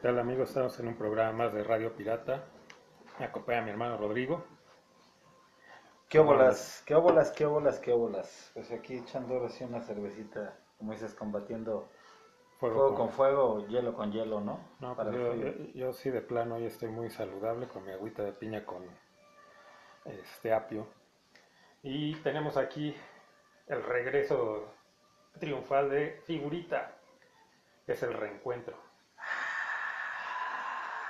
¿Qué tal amigos? Estamos en un programa más de Radio Pirata. Me acompaña mi hermano Rodrigo. ¿Qué óbolas? ¿Qué óbolas? ¿Qué óbolas? ¿Qué óbolas? Pues aquí echando sí una cervecita, como dices, combatiendo fuego, con fuego, hielo con hielo, ¿no? No, pues yo, yo, yo sí de plano hoy estoy muy saludable con mi agüita de piña con este apio. Y tenemos aquí el regreso triunfal de Figurita, que es el reencuentro.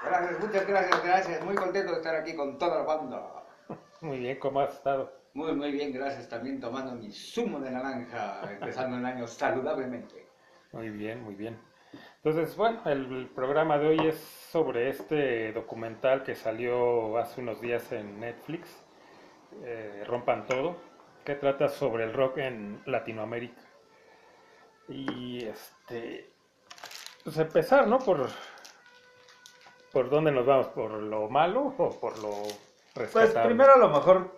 Gracias, muchas gracias, gracias. Muy contento de estar aquí con toda la banda. Muy bien, ¿cómo has estado? Muy, muy bien, gracias. También tomando mi zumo de naranja, empezando el año saludablemente. Muy bien, muy bien. Entonces, bueno, el programa de hoy es sobre este documental que salió hace unos días en Netflix, eh, Rompan Todo, que trata sobre el rock en Latinoamérica. Y este, pues empezar, ¿no? Por, por dónde nos vamos, por lo malo o por lo rescatable. Pues primero a lo mejor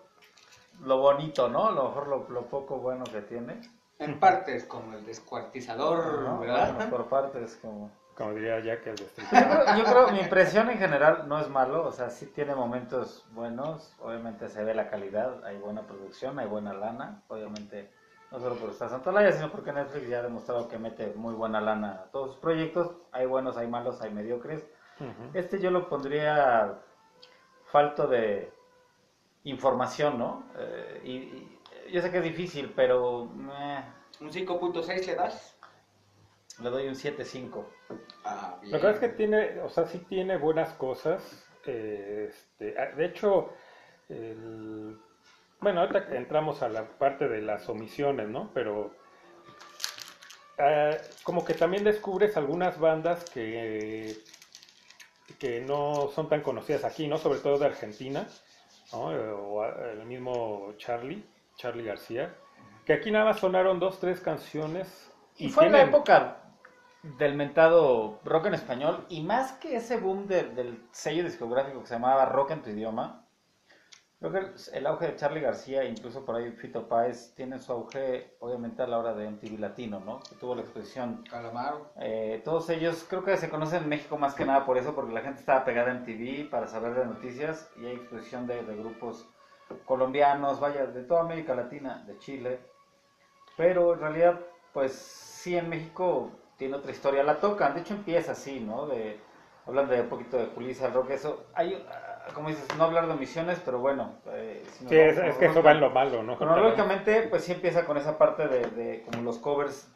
lo bonito, ¿no? A lo mejor lo, lo poco bueno que tiene. En partes, como el descuartizador, ¿no? ¿verdad? Bueno, por partes, como... Como diría Jack el Yo destripador. creo, yo creo mi impresión en general no es malo, o sea, sí tiene momentos buenos, obviamente se ve la calidad, hay buena producción, hay buena lana, obviamente no solo por estar Santolaya, sino porque Netflix ya ha demostrado que mete muy buena lana a todos sus proyectos, hay buenos, hay malos, hay mediocres. Este yo lo pondría falto de información, ¿no? Eh, y, y yo sé que es difícil, pero eh, Un 5.6 le das. le doy un 7.5. Ah, bien. La verdad es que tiene, o sea, sí tiene buenas cosas. eh, este, ah, de hecho, el- bueno, ahorita entramos a la parte de las omisiones, ¿no? Pero ah, como que también descubres algunas bandas que, que no son tan conocidas aquí, ¿no? Sobre todo de Argentina, ¿no? O el mismo Charlie, Charlie García, que aquí nada más sonaron dos, tres canciones. Y fue en la tienen- época del mentado rock en español, y más que ese boom de- del sello discográfico que se llamaba Rock en tu idioma, creo que el auge de Charlie García, incluso por ahí Fito Páez, tiene su auge obviamente a la hora de MTV Latino, ¿no? Que tuvo la exposición. Calamaro. Eh, todos ellos creo que se conocen en México más que nada por eso, porque la gente estaba pegada en TV para saber de noticias, y hay exposición de, de grupos colombianos, vaya, de toda América Latina, de Chile. Pero en realidad, pues sí, en México tiene otra historia. La tocan, de hecho empieza así, ¿no? De, hablan de un poquito de Julissa, el rock, eso. Hay, como dices, no hablar de omisiones, pero bueno. eh, si Sí, es, es que eso va en lo malo, ¿no? Cronológicamente, pues sí empieza con esa parte de, de como los covers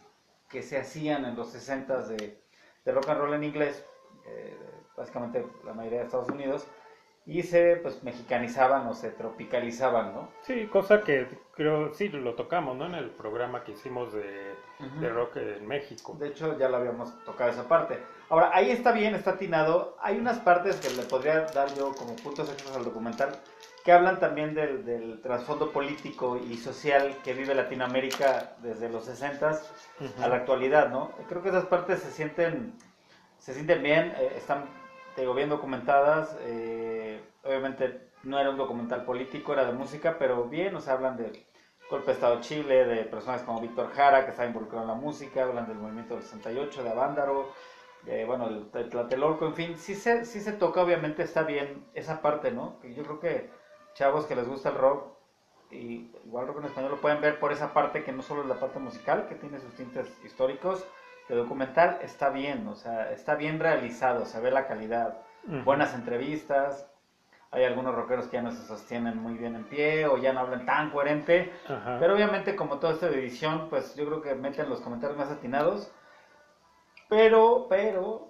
que se hacían en los 60 de, de rock and roll en inglés, eh, básicamente la mayoría de Estados Unidos, y se pues mexicanizaban o se tropicalizaban, ¿no? Sí, cosa que creo, sí, lo tocamos, ¿no? En el programa que hicimos de, Ujú. de rock en México. De hecho, ya lo habíamos tocado esa parte. Ahora, ahí está bien, está atinado. Hay unas partes que le podría dar yo como puntos extras al documental que hablan también del, del trasfondo político y social que vive Latinoamérica desde los 60 Ujú. a la actualidad, ¿no? Creo que esas partes se sienten, se sienten bien, eh, están, te digo, bien documentadas. eh, obviamente no era un documental político, era de música, pero bien, o sea, hablan del golpe de Estado de Chile, de personas como Víctor Jara, que está involucrado en la música, hablan del movimiento del 68, de Avándaro, eh, bueno, el, el Tlatelolco, en fin, sí se, sí se toca, obviamente está bien esa parte, ¿no? Yo creo que chavos que les gusta el rock, y igual rock en español lo pueden ver por esa parte que no solo es la parte musical, que tiene sus tintes históricos, de documental está bien, o sea, está bien realizado, se ve la calidad, buenas entrevistas, hay algunos rockeros que ya no se sostienen muy bien en pie o ya no hablan tan coherente, Ajá. pero obviamente como todo esto de edición, pues yo creo que meten los comentarios más atinados, pero, pero,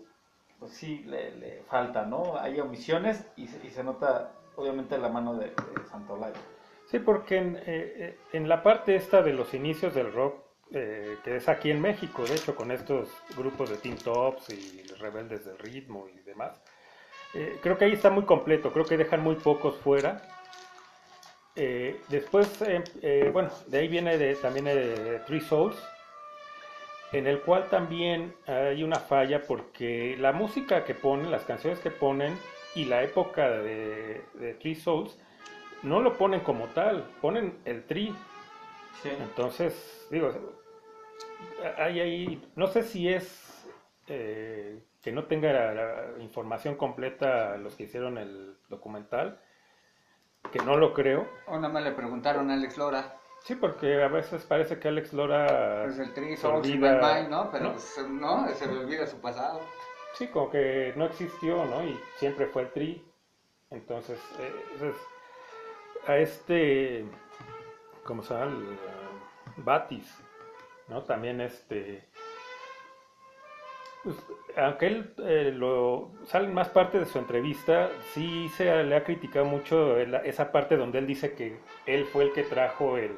pues sí, le, le falta, ¿no? Hay omisiones y se, y se nota obviamente la mano de, de Santolaya. Sí, porque en, eh, eh, en la parte esta de los inicios del rock, eh, que es aquí en México, de hecho, con estos grupos de Teen Tops y Rebeldes del Ritmo y demás, eh, creo que ahí está muy completo, creo que dejan muy pocos fuera. Eh, después, eh, eh, bueno, de ahí viene de, también eh, Three Souls, en el cual también hay una falla porque la música que ponen, las canciones que ponen y la época de, de Three Souls no lo ponen como tal, ponen el tri. Sí. Entonces, digo, hay ahí, no sé si es que no tenga la, la información completa los que hicieron el documental, que no lo creo. O nada más le preguntaron a Alex Lora. Sí, porque a veces parece que Alex Lora Pues el Tri, olvida, Bye, ¿no? Pero ¿no? pues, no, se le olvida su pasado. Sí, como que no existió, ¿no? Y siempre fue el tri. Entonces, eh, es- a este, ¿cómo se llama? El, eh, Batis, ¿no? También este, pues, aunque él eh, lo salen más parte de su entrevista, sí se le ha criticado mucho esa parte donde él dice que él fue el que trajo el,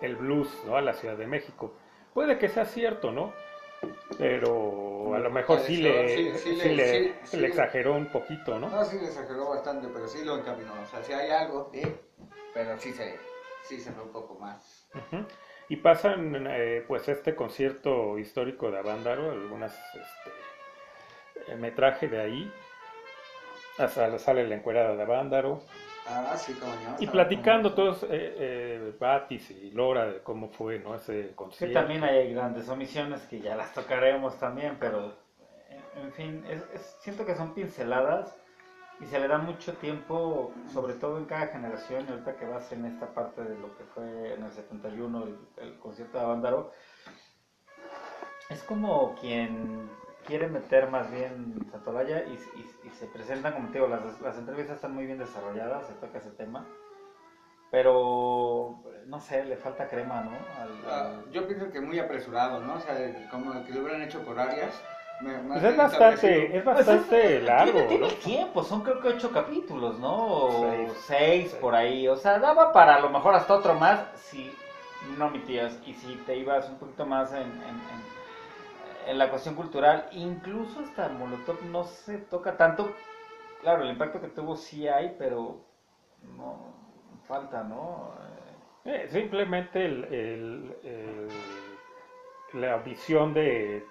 el blues, ¿no? A la Ciudad de México. Puede que sea cierto, ¿no? Pero a lo mejor sí le, Sí, sí sí le- le, sí, sí le le- exageró un poquito, ¿no? No, sí le exageró bastante, pero sí lo encaminó. O sea, sí hay algo, sí, pero sí se, sí se fue un poco más. Ujú. Y pasan eh, pues este concierto histórico de Avándaro, algunas este, eh, metraje de ahí, hasta sale la encuerada de Avándaro, Ah, sí, como no. y platicando como- todos, eh, eh, Batis y Lora, de cómo fue ¿no? ese Sí, concierto. también hay grandes omisiones que ya las tocaremos también, pero en, en fin, es- es- siento que son pinceladas y se le da mucho tiempo, sobre todo en cada generación, y ahorita que vas en esta parte de lo que fue en el 71 el, el concierto de Avándaro, es como quien quiere meter más bien Santolaya y, y- y se presentan, como te digo, las, las entrevistas están muy bien desarrolladas, se toca ese tema, pero no sé, le falta crema, ¿no? Al- Ah, al- yo pienso que muy apresurado, ¿no? O sea, como que lo hubieran hecho por áreas. Me- Pues es bastante, establecido. es Pues bastante es- largo, Tiene, tiene ¿no? tiempo, son creo que ocho capítulos, ¿no? O Seis. seis, Seis. por ahí. O sea, daba para a lo mejor hasta otro más si no omitías y si te ibas un poquito más en, en- en- en la cuestión cultural. Incluso hasta Molotov no se toca tanto. Claro, el impacto que tuvo sí hay, pero no falta, ¿no? Eh, Eh, simplemente el, el- el- la visión de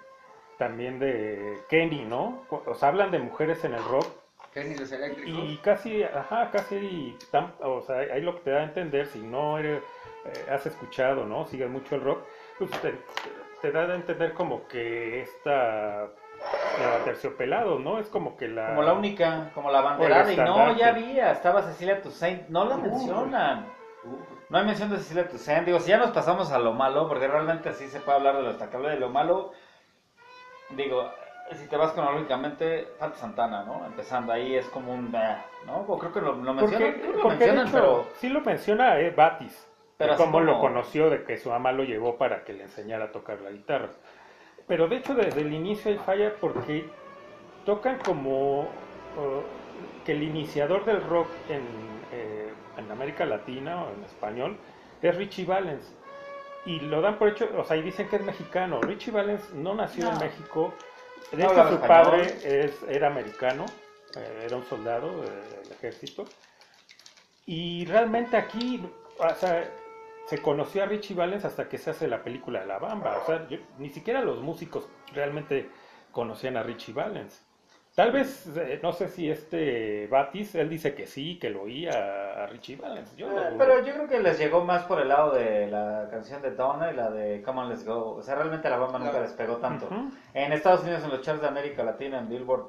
también de Kenny, ¿no? O sea, hablan de mujeres en el rock Kenny los eléctricos. y casi, ajá, casi, tan- o sea, ahí lo que te da a entender, si no eres, eh, has escuchado, ¿no? Sigues mucho el rock, pues te, te da a entender como que esta la terciopelado, ¿no? Es como que la... Como la única, como la banderada. Y no, ya había, estaba Cecilia Toussaint. No la Uh. mencionan. Uh, No hay mención de Cecilia Toussaint. Digo, si ya nos pasamos a lo malo, porque realmente así se puede hablar de lo destacable de lo malo. Digo, si te vas cronológicamente, falta Santana, ¿no? Empezando ahí es como un... bah, ¿no? O creo que lo, lo mencionan, lo porque hecho, pero... sí lo menciona eh, Batis, Pero cómo lo como- conoció, de que su mamá lo llevó para que le enseñara a tocar la guitarra. Pero de hecho desde el inicio hay falla porque tocan como que el iniciador del rock en, eh, en América Latina o en español es Richie Valens. Y lo dan por hecho, o sea, y dicen que es mexicano. Richie Valens no nació en No. México. De No hecho, su padre es, era americano, eh, era un soldado del ejército. Y realmente aquí, o sea, se conoció a Richie Valens hasta que se hace la película de La Bamba. O sea, yo- ni siquiera los músicos realmente conocían a Richie Valens. Tal vez, eh, no sé si este Batis, él dice que sí, que lo oía a Richie Valens. Yo Eh. Pero yo creo que les llegó más por el lado de la canción de Donna y la de Come On Let's Go. O sea, realmente la bamba nunca Claro. les pegó tanto. En Estados Unidos, en los charts de América Latina, en Billboard,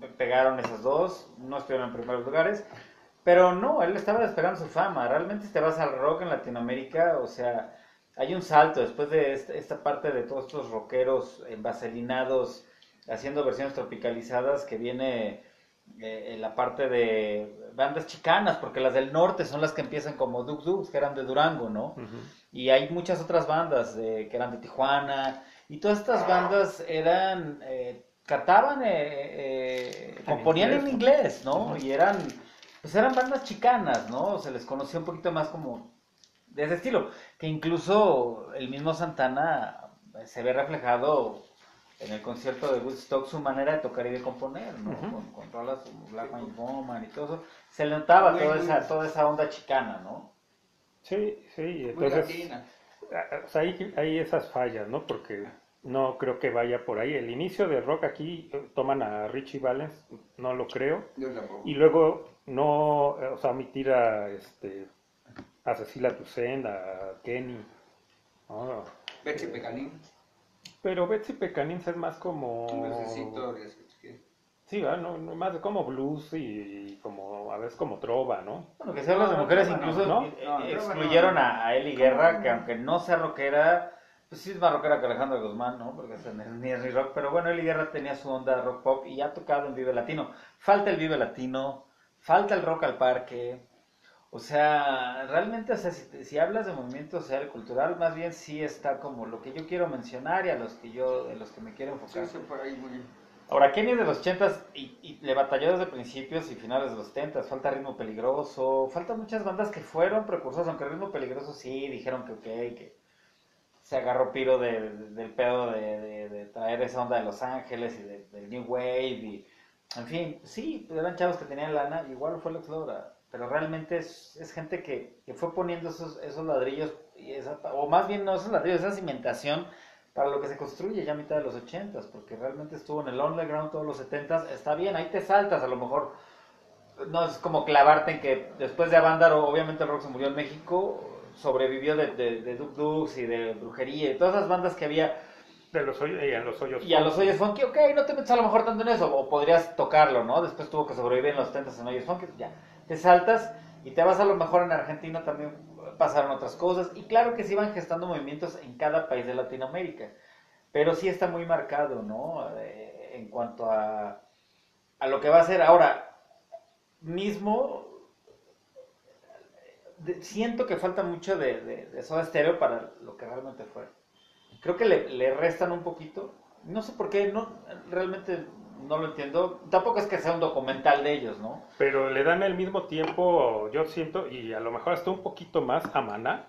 pe- pegaron esas dos. No estuvieron en primeros lugares. Pero no, él estaba despegando su fama. Realmente, si te vas al rock en Latinoamérica, o sea, hay un salto después de esta, esta parte de todos estos rockeros envaselinados haciendo versiones tropicalizadas que viene eh, en la parte de bandas chicanas, porque las del norte son las que empiezan como Duk Duk, que eran de Durango, ¿no? Y hay muchas otras bandas de- que eran de Tijuana. Y todas estas bandas eran. eh, cantaban, eh, eh, componían en inglés, ¿no? Y eran. Pues eran bandas chicanas, ¿no? Se les conocía un poquito más como. de ese estilo. Que incluso el mismo Santana eh, se ve reflejado en el concierto de Woodstock su manera de tocar y de componer, ¿no? Con, con rolas como Black White Woman y todo eso. Se le notaba Muy, toda muy- esa, toda esa onda chicana, ¿no? Sí, sí, entonces latina. o sea, hay, hay esas fallas, ¿no? Porque no creo que vaya por ahí. El inicio del rock aquí eh, toman a Richie Valens, no lo creo. Yo tampoco. Y luego no, eh, o sea, omitir a, este, a Cecilia Toussaint, a Kenny. ¿no? Betsy Pecanín. Pero Betsy Pecanins es más como... De- Sí, ¿verdad? No, no, más como blues y, y como a veces como trova, ¿no? Bueno, que si hablas de mujeres, no, incluso no. eh, No, no, excluyeron no. a, a Eli Guerra, que aunque no sea rockera, pues sí es más rockera que Alejandra Guzmán, ¿no? Porque es- ni es ni rock, pero bueno, Eli Guerra tenía su onda rock pop y ha tocado en Vive Latino. Falta el Vive Latino, falta el rock al parque. O sea, realmente, o sea, si, si hablas de movimiento social y cultural, más bien sí está como lo que yo quiero mencionar y a los que yo, de los que me quiero enfocar. Sí, sí, por ahí muy bien. Ahora, Kenny de los 80s y, y le batalló desde principios y finales de los 70s. Falta Ritmo Peligroso, faltan muchas bandas que fueron precursores, aunque Ritmo Peligroso sí dijeron que ok, que se agarró piro de- de- del pedo de, de- traer esa onda de Los Ángeles y de- del New Wave. Y, en fin, sí, eran chavos que tenían lana, igual fue Lex Lora. Pero realmente es, es gente que, que fue poniendo esos, esos ladrillos, y esa, o más bien no esos ladrillos, esa cimentación para lo que se construye ya a mitad de los 80s, porque realmente estuvo en el underground todos los 70s, está bien, ahí te saltas, a lo mejor no es como clavarte en que después de Avándaro, obviamente el rock se murió en México, sobrevivió de, de, de Duk Dukes y de Brujería y todas esas bandas que había, De los hoyos, y a los hoyos. y a los Hoyos Funky, ok, no te metes a lo mejor tanto en eso, o podrías tocarlo, ¿no? Después tuvo que sobrevivir en los 70s en Hoyos Funky, ya, te saltas y te vas a lo mejor en Argentina también pasaron otras cosas, y claro que se iban gestando movimientos en cada país de Latinoamérica, pero sí está muy marcado, ¿no? Eh, en cuanto a, a lo que va a ser ahora, mismo siento que falta mucho de, de, de Soda Stereo para lo que realmente fue. Creo que le, le restan un poquito. No sé por qué, no, realmente no lo entiendo. Tampoco es que sea un documental de ellos, ¿no? Pero le dan el mismo tiempo, yo siento, y a lo mejor hasta un poquito más a Maná,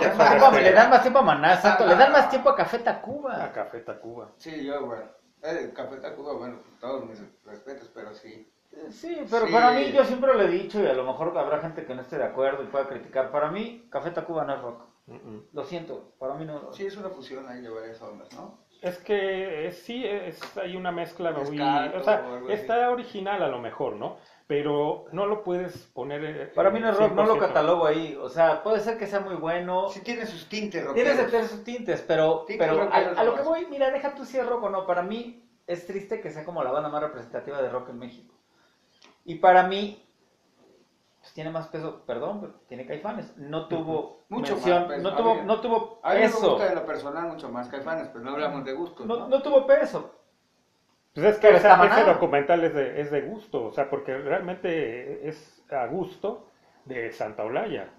Le dan más tiempo, le dan más tiempo a Maná, exacto. Le dan más tiempo a Café a Tacuba. Café Tacuba. Sí, yo, bueno. El Café Tacuba, bueno, todos mis respetos, pero sí. Sí, pero Sí. para mí yo siempre lo he dicho y a lo mejor habrá gente que no esté de acuerdo y pueda criticar. Para mí, Café Tacuba no es rock. Lo siento, para mí no. Sí, es una fusión ahí de varias ondas, ¿no? Es que eh, sí, es, hay una mezcla muy... O sea, o está original a lo mejor, ¿no? Pero no lo puedes poner... Para mí no es rock, no lo 100%. catalogo ahí. O sea, puede ser que sea muy bueno. Sí tiene sus tintes Tienes rockeros. que tener sus tintes, pero, Tintes pero a, a lo que voy, mira, deja tú si es rock o no. Para mí es triste que sea como la banda más representativa de rock en México. Y para mí, pues tiene más peso, perdón, pero tiene caifanes. No tuvo Mucho mención, más peso. no tuvo, no tuvo A mí me gusta en lo personal mucho más Caifanes, pero no hablamos de gustos, No, ¿no? no tuvo peso. Pues es que esa- ese documental es de, es de gusto, o sea, porque realmente es a gusto de Santa Olaya,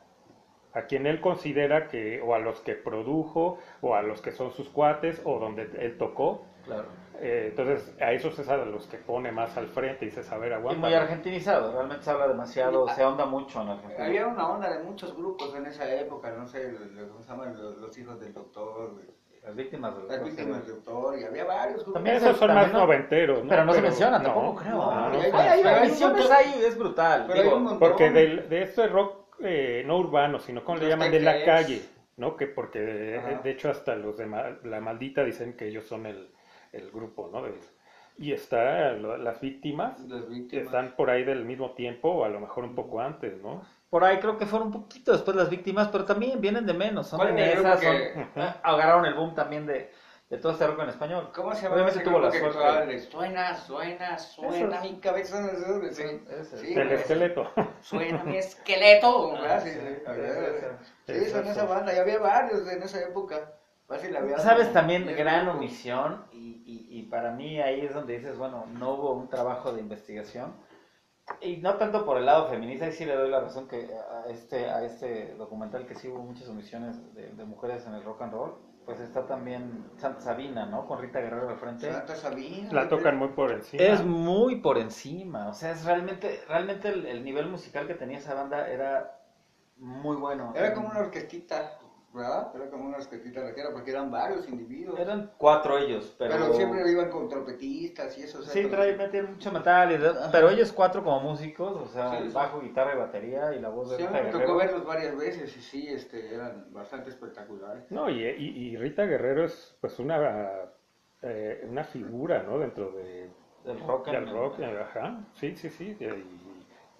a quien él considera que, o a los que produjo, o a los que son sus cuates, o donde él tocó. Claro. Eh, entonces, a esos es a los que pone más al frente y dice saber Y aguanta. muy argentinizado, realmente se habla demasiado, se ahonda mucho en Argentina. Había una onda de muchos grupos en esa época, no sé, los, los- ¿cómo se llaman? Los, los hijos del doctor, Las víctimas del las víctimas del doctor, y había varios grupos. También Esos son También más no- noventeros, ¿no? Pero no se mencionan, no, tampoco creo. no, no, no. hay- Hay, hay Pero hay es brutal. Pero hay digo, un montón. Porque del- de esto de rock eh, no urbano, sino como le llaman de la calle, ¿no? Que porque de, de hecho hasta los de Ma- la maldita dicen que ellos son el, el grupo, ¿no? De- y está las víctimas Las que víctimas. están por ahí del mismo tiempo o a lo mejor un poco antes, ¿no? Por ahí creo que fueron un poquito después las víctimas, pero también vienen de menos. Son ¿Cuál de esas, son- que- ah, agarraron el boom también de, de todo este rock en español. ¿Cómo se llama Obviamente tuvo la suerte. Suena, suena, suena mi cabeza. Sí, Ese. sí, güey. esqueleto. Suena mi esqueleto. ¿verdad? sí, son esa banda, y había varios en esa época. Había Sabes como también, gran omisión, y, y, y para mí ahí es donde dices, bueno, no hubo un trabajo de investigación. Y no tanto por el lado feminista, ahí sí le doy la razón que a este, a este documental que sí hubo muchas omisiones de, de mujeres en el rock and roll, pues está también Santa Sabina, ¿no? Con Rita Guerrero al frente. Santa Sabina. La tocan muy por encima. Es muy por encima, o sea, es realmente, realmente el, el nivel musical que tenía esa banda era muy bueno. Era como una orquestita, ¿verdad? Era como una orquestita rockera porque eran varios individuos. Eran cuatro ellos, pero... pero... siempre iban con trompetistas y eso. o sea, Sí, trae, metían mucho metal, y pero ellos cuatro como músicos, o sea, Sí, el sí. bajo, guitarra y batería y la voz de Sí, Rita me Guerrero. tocó verlos varias veces y sí, este, eran bastante espectaculares. No, y, y- y Rita Guerrero es pues una, eh, una figura, ¿no? Dentro de, Del rock. del rock, eh, ajá, sí, sí, sí, y,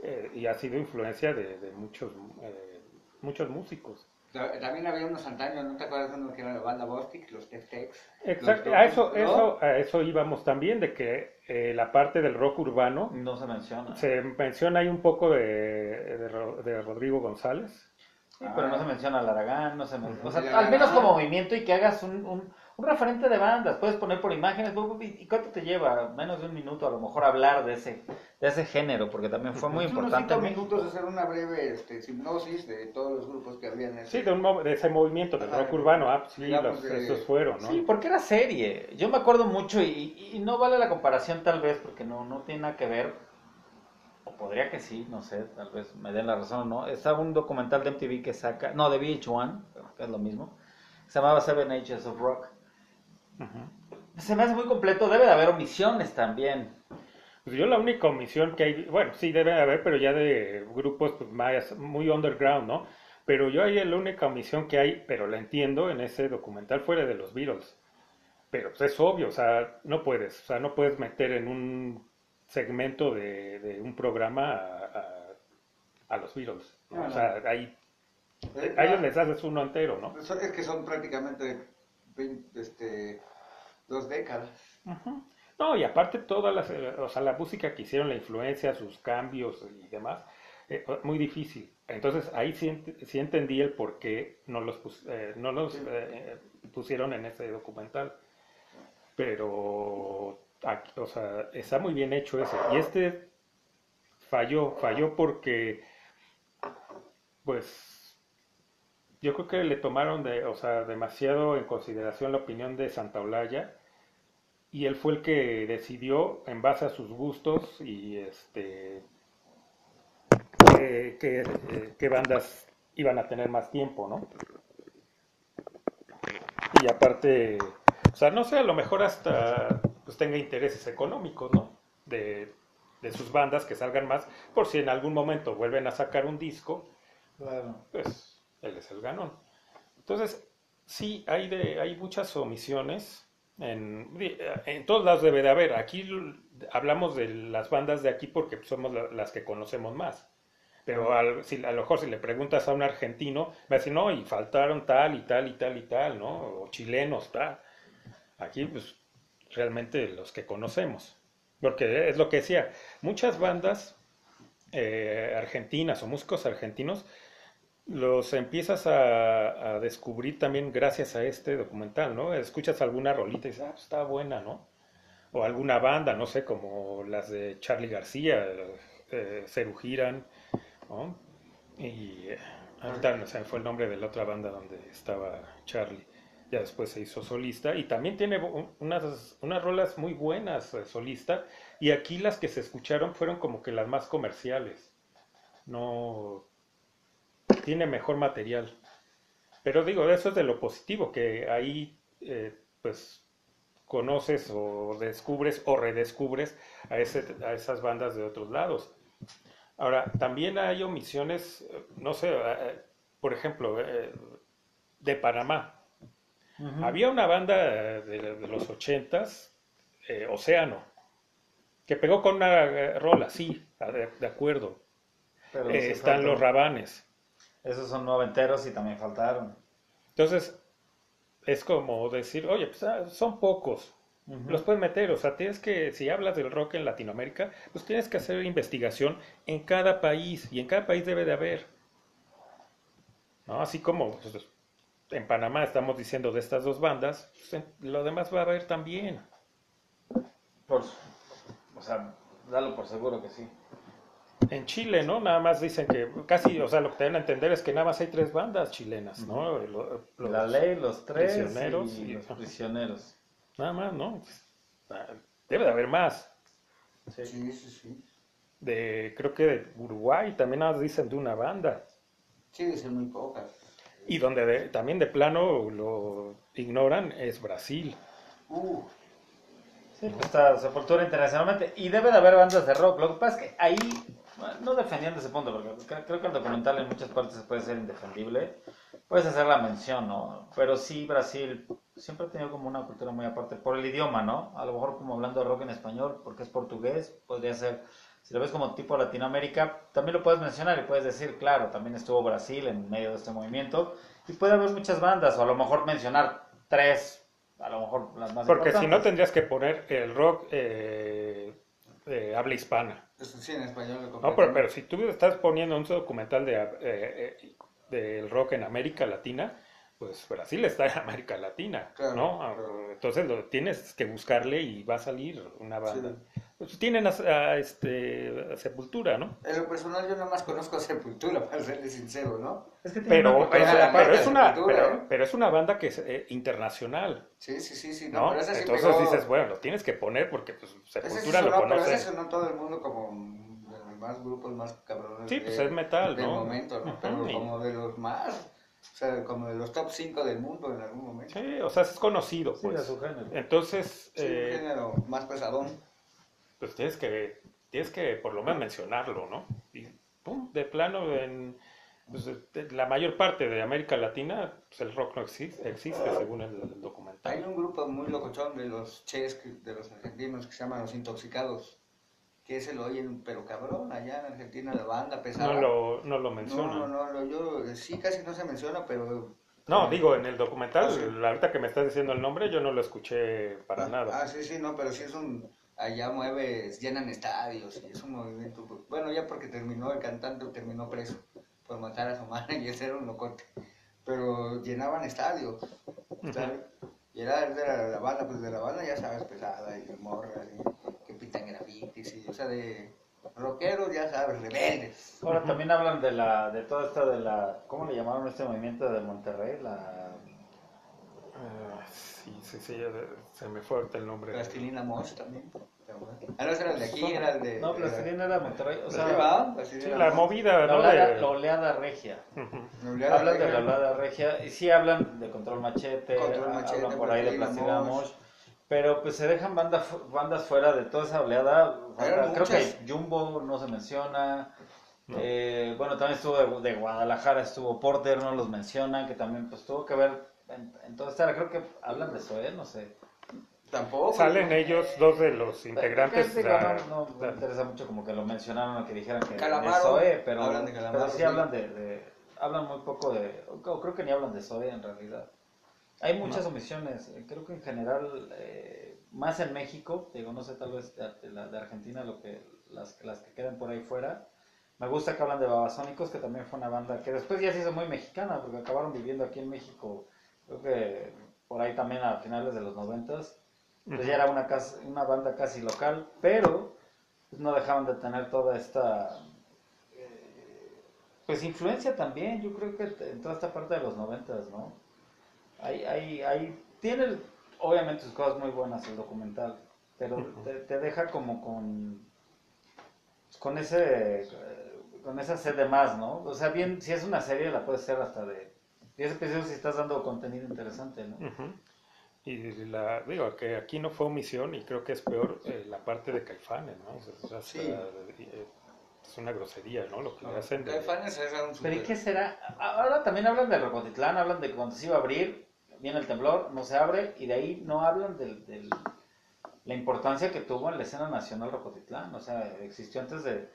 eh, y ha sido influencia de, de muchos, eh, muchos músicos. Ta- También había unos antaños, ¿no te acuerdas uno que era la banda Bostic, los Tex-Tex? Exacto, a eso, Locos, eso, ¿no? a eso íbamos también, de que eh, la parte del rock urbano, No se menciona. se menciona ahí un poco de, de, de Rodrigo González. Sí, pero no se menciona al Aragán, no se menciona. O sea, al menos como movimiento y que hagas un, un, un referente de bandas. Puedes poner por imágenes. ¿Y cuánto te lleva? Menos de un minuto a lo mejor hablar de ese, de ese género, porque también fue muy Unos importante. cinco en México. minutos hacer una breve este, hipnosis de todos los grupos que había en ese. Sí, de, un, de ese movimiento del rock urbano, ah, sí, los- de- esos fueron, ¿no? Sí, porque era serie. Yo me acuerdo mucho y, y no vale la comparación tal vez porque no, no tiene nada que ver. O podría que sí, no sé, tal vez me den la razón o no. Estaba un documental de MTV que saca, no, de VH1, pero que es lo mismo. Se llamaba Seven Ages of Rock. Se me hace muy completo, debe de haber omisiones también. Pues yo la única omisión que hay, bueno, sí debe de haber, pero ya de grupos pues, más, muy underground, ¿no? Pero yo ahí la única omisión que hay, pero la entiendo en ese documental fuera de los Beatles. Pero pues, es obvio, o sea, no puedes, o sea, no puedes meter en un segmento de, de un programa a, a- a los Beatles. O sea, ahí, Eh, a ellos les haces uno entero, ¿no? Es que son prácticamente 20, este, dos décadas. No, y aparte todas las, eh, o sea, la música que hicieron, la influencia, sus cambios y demás, eh, muy difícil. Entonces ahí sí, sí entendí el por qué no los, pus- eh, no los eh, pusieron en ese documental. Pero, aquí, o sea, está muy bien hecho ese. Y este falló, falló porque, pues, yo creo que le tomaron de, o sea, demasiado en consideración la opinión de Santaolalla y él fue el que decidió en base a sus gustos y este qué, qué, eh, qué bandas iban a tener más tiempo, ¿no? Y aparte, o sea, no sé, a lo mejor hasta pues tenga intereses económicos, ¿no? De, de sus bandas que salgan más, por si en algún momento vuelven a sacar un disco, Claro. pues él es el ganón. Entonces, sí, hay, de, hay muchas omisiones. En, en todos lados debe de haber. Aquí hablamos de las bandas de aquí porque somos la- las que conocemos más. Pero al- si, a lo mejor si le preguntas a un argentino, va a decir, no, y faltaron tal y tal y tal y tal, ¿no? O chilenos, tal. Aquí, pues, realmente los que conocemos. Porque es lo que decía, muchas bandas eh, argentinas o músicos argentinos los empiezas a, descubrir también gracias a este documental, ¿no? Escuchas alguna rolita y dices, ah, pues, está buena, ¿no? O alguna banda, no sé, como las de Charlie García, eh, ¿no? Y eh, ahorita no me fue el nombre de la otra banda donde estaba Charlie. Ya después se hizo solista y también tiene unas, unas rolas muy buenas eh, solista. Y aquí las que se escucharon fueron como que las más comerciales. No tiene mejor material. Pero digo, eso es de lo positivo, que ahí eh, pues conoces o descubres o redescubres a, ese, a esas bandas de otros lados. Ahora, también hay omisiones, no sé, eh, por ejemplo, eh, de Panamá. Había una banda de, de los ochentas, eh, Océano, que pegó con una rola, sí, de, de acuerdo. Pero Eh, están faltan- los rabanes. Esos son noventeros y también faltaron. Entonces, es como decir, oye, pues ah, son pocos, los puedes meter, o sea, tienes que, si hablas del rock en Latinoamérica, pues tienes que hacer investigación en cada país, y en cada país debe de haber. ¿No? Así como pues, en Panamá estamos diciendo de estas dos bandas, pues, en- lo demás va a haber también. Por, o sea, dalo por seguro que sí. En Chile, ¿no? Nada más dicen que casi, o sea, lo que te a entender es que nada más hay tres bandas chilenas, ¿no? Los- La ley, los tres prisioneros y y- los prisioneros. Nada más, ¿no? Ah, Debe de haber más. Sí. Sí, sí. De, creo que de Uruguay también nada más dicen de una banda. Sí, dicen muy pocas. Y donde de- también de plano lo ignoran es Brasil. Uh, Sí, pues está Sepultura internacionalmente. Y debe de haber bandas de rock. Lo que pasa es que ahí, no defendiendo ese punto, porque cre- creo que el documental en muchas partes puede ser indefendible. Puedes hacer la mención, ¿no? Pero sí, Brasil siempre ha tenido como una cultura muy aparte por el idioma, ¿no? A lo mejor como hablando de rock en español, porque es portugués, podría ser si lo ves como tipo Latinoamérica, también lo puedes mencionar y puedes decir, claro, también estuvo Brasil en medio de este movimiento y puede haber muchas bandas, o a lo mejor mencionar tres, a lo mejor las más Porque si no tendrías que poner el rock eh, de habla hispana. Pues sí, en español lo No, pero, pero si tú estás poniendo un documental de, eh, eh, del rock en América Latina, pues Brasil está en América Latina, Claro, ¿no? claro. Entonces lo tienes que buscarle y va a salir una banda. Pues tienen a, a, este, a Sepultura, ¿no? En lo personal yo nada más conozco a Sepultura, para serle sincero, ¿no? Es que tiene Pero, una- pero, Bueno, la pero es una, Sepultura, pero, ¿eh? pero es una banda que es eh, internacional, Sí, sí, sí, sí. No, ¿no? pero esa sí Entonces pegó- dices, bueno, lo tienes que poner porque pues, ese sí Sepultura lo sonó, pero conoce. ese sonó todo el mundo como de los más grupos más cabrones. Sí, de- pues es metal, del ¿no? momento, ¿no? Pero y- como de los más, o sea, como de los top 5 del mundo en algún momento. Sí, o sea, es conocido, Sí, pues. su género. Entonces, Sí, un eh, género más pesadón. pues tienes que, tienes que por lo menos mencionarlo, ¿no? Y pum, de plano, en pues, de- la mayor parte de América Latina, pues el rock no existe, existe según el, el Hay documental. un grupo muy locochón de los ches, de los argentinos, que se llaman Los Intoxicados. Que ese lo oyen, pero cabrón, allá en Argentina la banda pesada. No lo, no lo no, menciona. no, no, lo- yo sí casi no se menciona, pero... No, digo, en el documental, Ah, sí. ahorita que me estás diciendo el nombre, yo no lo escuché para Ah, nada. Ah, sí, sí, no, pero sí es un... Allá mueve, llenan estadios y es un movimiento... pues, Bueno, ya porque terminó el cantante, terminó preso por matar a su madre y ese era un locote. Pero llenaban estadios, ¿sabes? Y era de la, la banda, pues de la banda ya sabes, pesada y morras y o sea, de rockeros, ya sabes, rebeldes. Ahora también hablan de la, de toda esta de la, ¿cómo le llamaron este movimiento de Monterrey? La, Ah, sí, sí, sí, se me fue ahorita el nombre. Plastilina Mosh también. Ah, no, era el de aquí, era el de... no, Plastilina era Monterrey, o sea, ¿va? Plastilina Sí, la movida, la ¿no? oleada, De- la oleada regia. La oleada Hablan de regia. la oleada regia y sí hablan de Control Machete, Control ha- Machete, hablan por ahí de Plastilina Plastilina Mosh. Pero pues se dejan banda fu- bandas fuera de toda esa oleada. Creo que Jumbo no se menciona. No. Eh, bueno, también estuvo de, de Guadalajara, estuvo Porter, no los mencionan, que también pues tuvo que ver en, en toda esta, creo que hablan de Zoé, no sé. Tampoco. Salen ¿no? ellos, dos de los integrantes. Que, digo, la- no, no me la- interesa mucho como que lo mencionaron o que dijeran que Calamaro, de Zoé, pero, hablan de Calamaro, pero sí, sí. hablan de, de- hablan muy poco de, o creo que ni hablan de Zoé en realidad. Hay muchas omisiones, eh, creo que en general, eh, más en México, digo, no sé, tal vez de, de Argentina, lo que las, las que quedan por ahí fuera. Me gusta que hablan de Babasónicos, que también fue una banda que después ya se hizo muy mexicana, porque acabaron viviendo aquí en México, creo que por ahí también a finales de los noventas. Pues ya era una, cas- una banda casi local, pero no dejaban de tener toda esta eh, pues influencia también, yo creo que en toda esta parte de los noventas, ¿no? Hay, hay, hay, tiene obviamente sus cosas muy buenas el documental, pero te, te deja como con con ese eh, con esa sed de más, ¿no? O sea, bien, si es una serie la puedes hacer hasta de 10 episodios si estás dando contenido interesante, ¿no? Y la, digo que aquí no fue omisión y creo que es peor eh, la parte de Caifanes, ¿no? O sea, es, hasta- Sí. eh, es una grosería, ¿no? Lo que le hacen. de- Caifanes era un Pero ¿y super- qué será? Ahora también hablan de Rocotitlán, hablan de cuando se iba a abrir, viene el temblor, no se abre, y de ahí no hablan del, del- la importancia que tuvo en la escena nacional Rocotitlán. O sea, existió antes de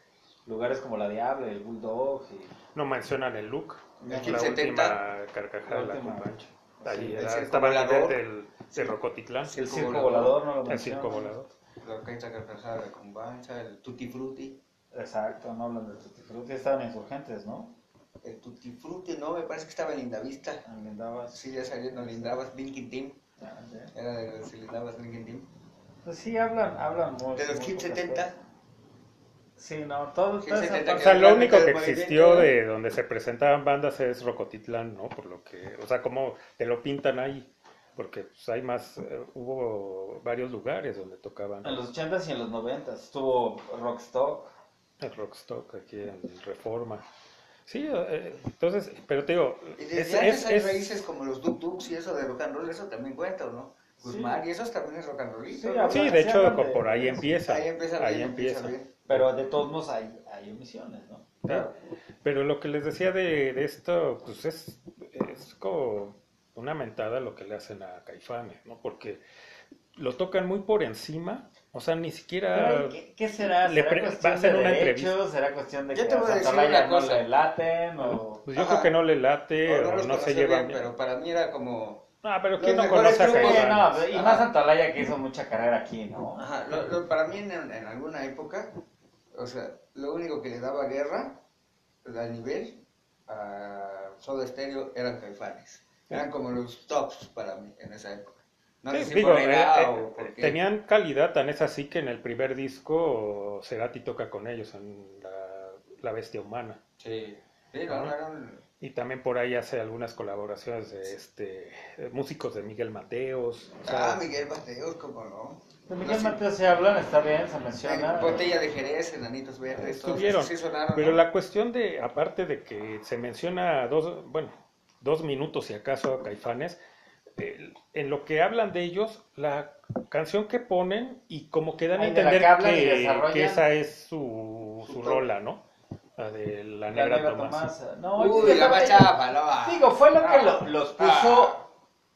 lugares como la Diable, el Bulldog, y No mencionan el look. El la Kid 70. última carcajada de La. Ahí Sí, el era, estaba el volador. líder del, de Rocotitlán. el Circo volador. volador, no lo El mencionan. circo volador. La carcajada de Cumbancha, el Tutti Frutti. Exacto, no hablan de Tutti Frutti, estaban insurgentes, ¿no? El Tutti Frutti, no, me parece que estaba en Lindavista. Lindavas. Sí, ya saliendo Lindavas Linkin Team. Ya. Era de los Lindavas Linkin Team. Pues sí, hablan, hablan mucho. De los muy Kid pocas 70. cosas. Sí, no, todo, 70 O sea, lo único que existió de donde se presentaban bandas es Rocotitlán, ¿no? Por lo que, o sea, como te lo pintan ahí. Porque pues, hay más, eh, hubo varios lugares donde tocaban En los 80s y en los 90s estuvo Rockstock. el Rockstock aquí en Reforma. Sí, eh, entonces, pero te digo, Y desde es, antes es- hay es- raíces como los Duk Duks y eso de rock and roll, eso también cuenta, ¿o ¿no? Guzmán, y esos también es rock and roll. Sí, sí, habla- de sí hecho, de- por ahí empieza. Ahí empieza ahí empieza empieza. bien. Pero de todos modos hay, hay omisiones, ¿no? Claro. Pero lo que les decía de, de esto, pues es, es como una mentada lo que le hacen a Caifanes, ¿no? Porque lo tocan muy por encima O sea, ni siquiera... ¿Qué, qué será? Le ¿Será pre- va a de una derechos? entrevista. ¿Será cuestión de Yo que te voy a a decir una no cosa. le laten? O... Pues yo Ajá. creo que no le late O o no no, se llevan bien, bien. pero para mí era como... Ah, pero ¿quién no conoce a Caifanes? no, y más Santaolalla que hizo mucha carrera aquí, ¿no? Ajá, lo- lo- para mí en, en alguna época, o sea, lo único que le daba guerra al nivel a Soda Stereo eran Caifanes. Eran como los tops para mí en esa época. No Sí, sé si digo, por la edad eh, eh, o tenían calidad, tan es así que en el primer disco Cerati toca con ellos en La, La Bestia Humana. Sí, sí, no, no eran... Y también por ahí hace algunas colaboraciones de este de músicos de Miguel Mateos. o sea, Ah, Miguel Mateos, cómo no. De Miguel No, sí. Mateo se hablan, está bien, se menciona. Eh, Botella de Jerez, Enanitos Verdes, Estuvieron, sí sonaron, Pero ¿no? la cuestión de, aparte de que se menciona dos, bueno, dos minutos si acaso a Caifanes, eh, en lo que hablan de ellos, la canción que ponen y como que dan a de entender que esa es su, su rola, ¿no? La de la La negra. Tomasa. No, Uy, la bachapa, no va. Digo, fue lo que Ah. lo- los puso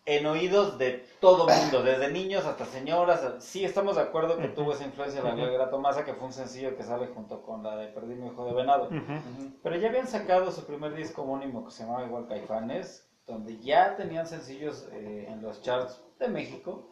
en oídos de todo mundo, desde niños hasta señoras. Sí, estamos de acuerdo que tuvo esa influencia la negra Tomasa, que fue un sencillo que sale junto con la de Perdí mi hijo de venado. Pero ya habían sacado su primer disco homónimo que se llamaba igual Caifanes, donde ya tenían sencillos eh, en los charts de México,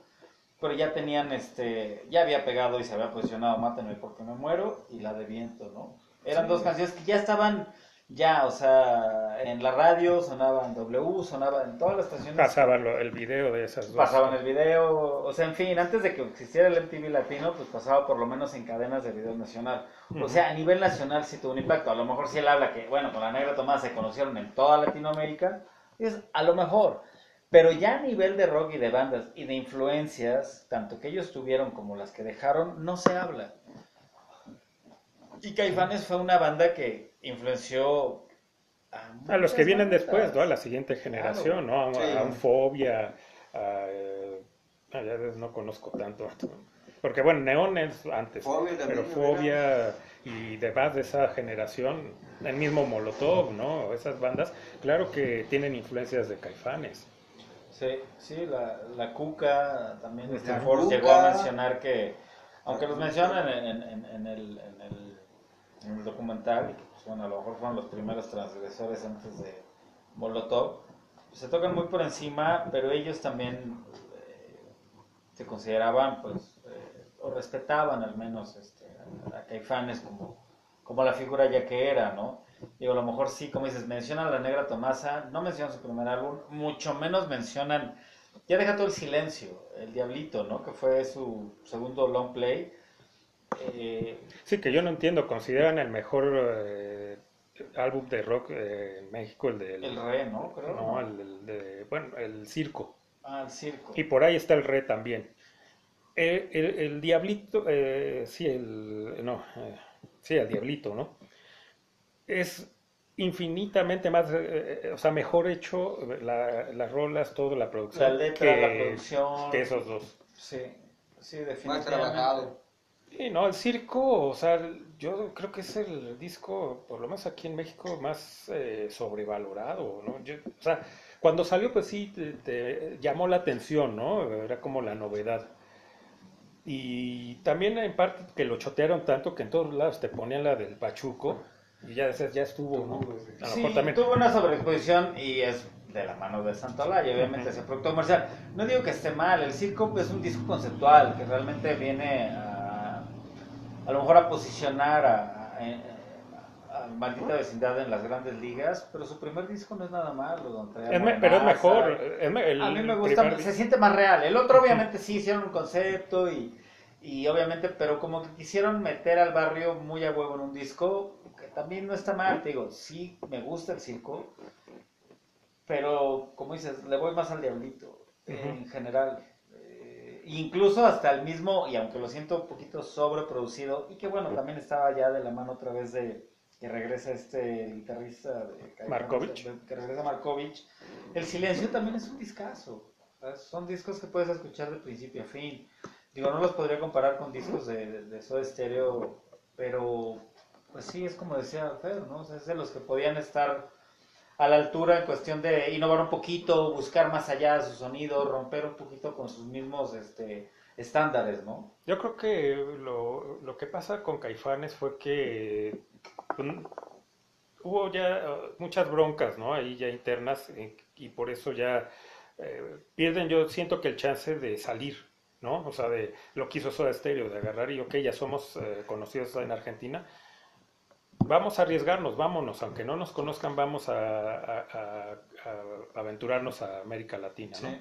pero ya tenían, este, ya había pegado y se había posicionado Mátenme porque me muero y la de Viento, ¿no? Eran dos canciones que ya estaban, ya, o sea, en la radio sonaba en W, sonaba en todas las estaciones. Pasaban lo- el video de esas dos. Pasaban el video, o sea, en fin, antes de que existiera el MTV latino, pues pasaba por lo menos en cadenas de video nacional. O sea, a nivel nacional sí tuvo un impacto. A lo mejor si él habla que, bueno, con la Negra Tomás se conocieron en toda Latinoamérica, es a lo mejor. Pero ya a nivel de rock y de bandas y de influencias, tanto que ellos tuvieron como las que dejaron, no se habla. Y Caifanes fue una banda que influenció a, A los que vienen bandas. después, ¿no? A la siguiente generación, ¿no? A, Sí. a un Fobia, a, eh, a- ya no conozco tanto. Porque bueno, Neon es antes, Fobia pero. Fobia y demás de esa generación, el mismo Molotov, ¿no? Esas bandas, claro que tienen influencias de Caifanes. Sí, sí, la, la Cuca, también este llegó a mencionar que, aunque los mencionan en, en- en- en el, en, el, en el documental, y que, pues, bueno, a lo mejor fueron los primeros transgresores antes de Molotov, pues, se tocan muy por encima, pero ellos también eh, se consideraban, pues, eh, o respetaban al menos este, a, Caifanes como, como la figura ya que era, ¿no? Digo, a lo mejor sí, como dices, mencionan a la Negra Tomasa, no mencionan su primer álbum, mucho menos mencionan, ya deja todo el silencio, El Diablito, ¿no? Que fue su segundo long play. Eh, Sí, que yo no entiendo, consideran el mejor eh, álbum de rock eh, en México el del... el Re, ¿no? Creo. no, el, el de, bueno, el circo. Ah, el circo. Y por ahí está el re también. Eh, el, el diablito, eh, sí, el, no, eh, sí, el diablito, ¿no? Es infinitamente más, eh, eh, o sea, mejor hecho la- las rolas, toda la producción. La letra, que, la producción. que esos dos. Sí, sí, Más definitivamente. trabajado. Sí, no, el circo, o sea, yo creo que es el disco, por lo menos aquí en México, más eh, sobrevalorado, ¿no? Yo- o sea, cuando salió, pues sí, te, te llamó la atención, ¿no? Era como la novedad. Y también en parte que lo chotearon tanto que en todos lados te ponían la del Pachuco y ya decías, ya estuvo, ¿no? A lo Sí, también. tuvo una sobreexposición y es de la mano de Santolaya, obviamente ese producto comercial. No digo que esté mal, el circo es un disco conceptual que realmente viene a, a lo mejor a posicionar a, a- a Maldita Vecindad en las grandes ligas, pero su primer disco no es nada malo, don Es me- pero es mejor. es me- el A mí me gusta, se siente más real. El otro obviamente sí hicieron un concepto y, y obviamente, pero como que quisieron meter al barrio muy a huevo en un disco, que también no está mal, te digo, sí me gusta el circo, pero como dices, le voy más al diablito en general. Eh, incluso hasta el mismo, y aunque lo siento un poquito sobreproducido, y que bueno, también estaba ya de la mano otra vez de que regresa este guitarrista de Markovich. que regresa Markovich. El silencio también es un discazo. ¿sabes? Son discos que puedes escuchar de principio a fin. Digo, no los podría comparar con discos de, de, de Soda Stereo, pero pues sí, es como decía Fer, ¿no? O sea, es de los que podían estar a la altura en cuestión de innovar un poquito, buscar más allá de su sonido, romper un poquito con sus mismos este, estándares, ¿no? Yo creo que lo, lo que pasa con Caifanes fue que pues, hubo ya eh, muchas broncas, ¿no? Ahí ya internas eh, y por eso ya eh, pierden, yo siento que el chance de salir, ¿no? O sea, de lo que hizo Soda Stereo, de agarrar y, ok, ya somos eh, conocidos en Argentina, vamos a arriesgarnos, vámonos, aunque no nos conozcan, vamos a, a- a- a aventurarnos a América Latina, ¿no? Sí.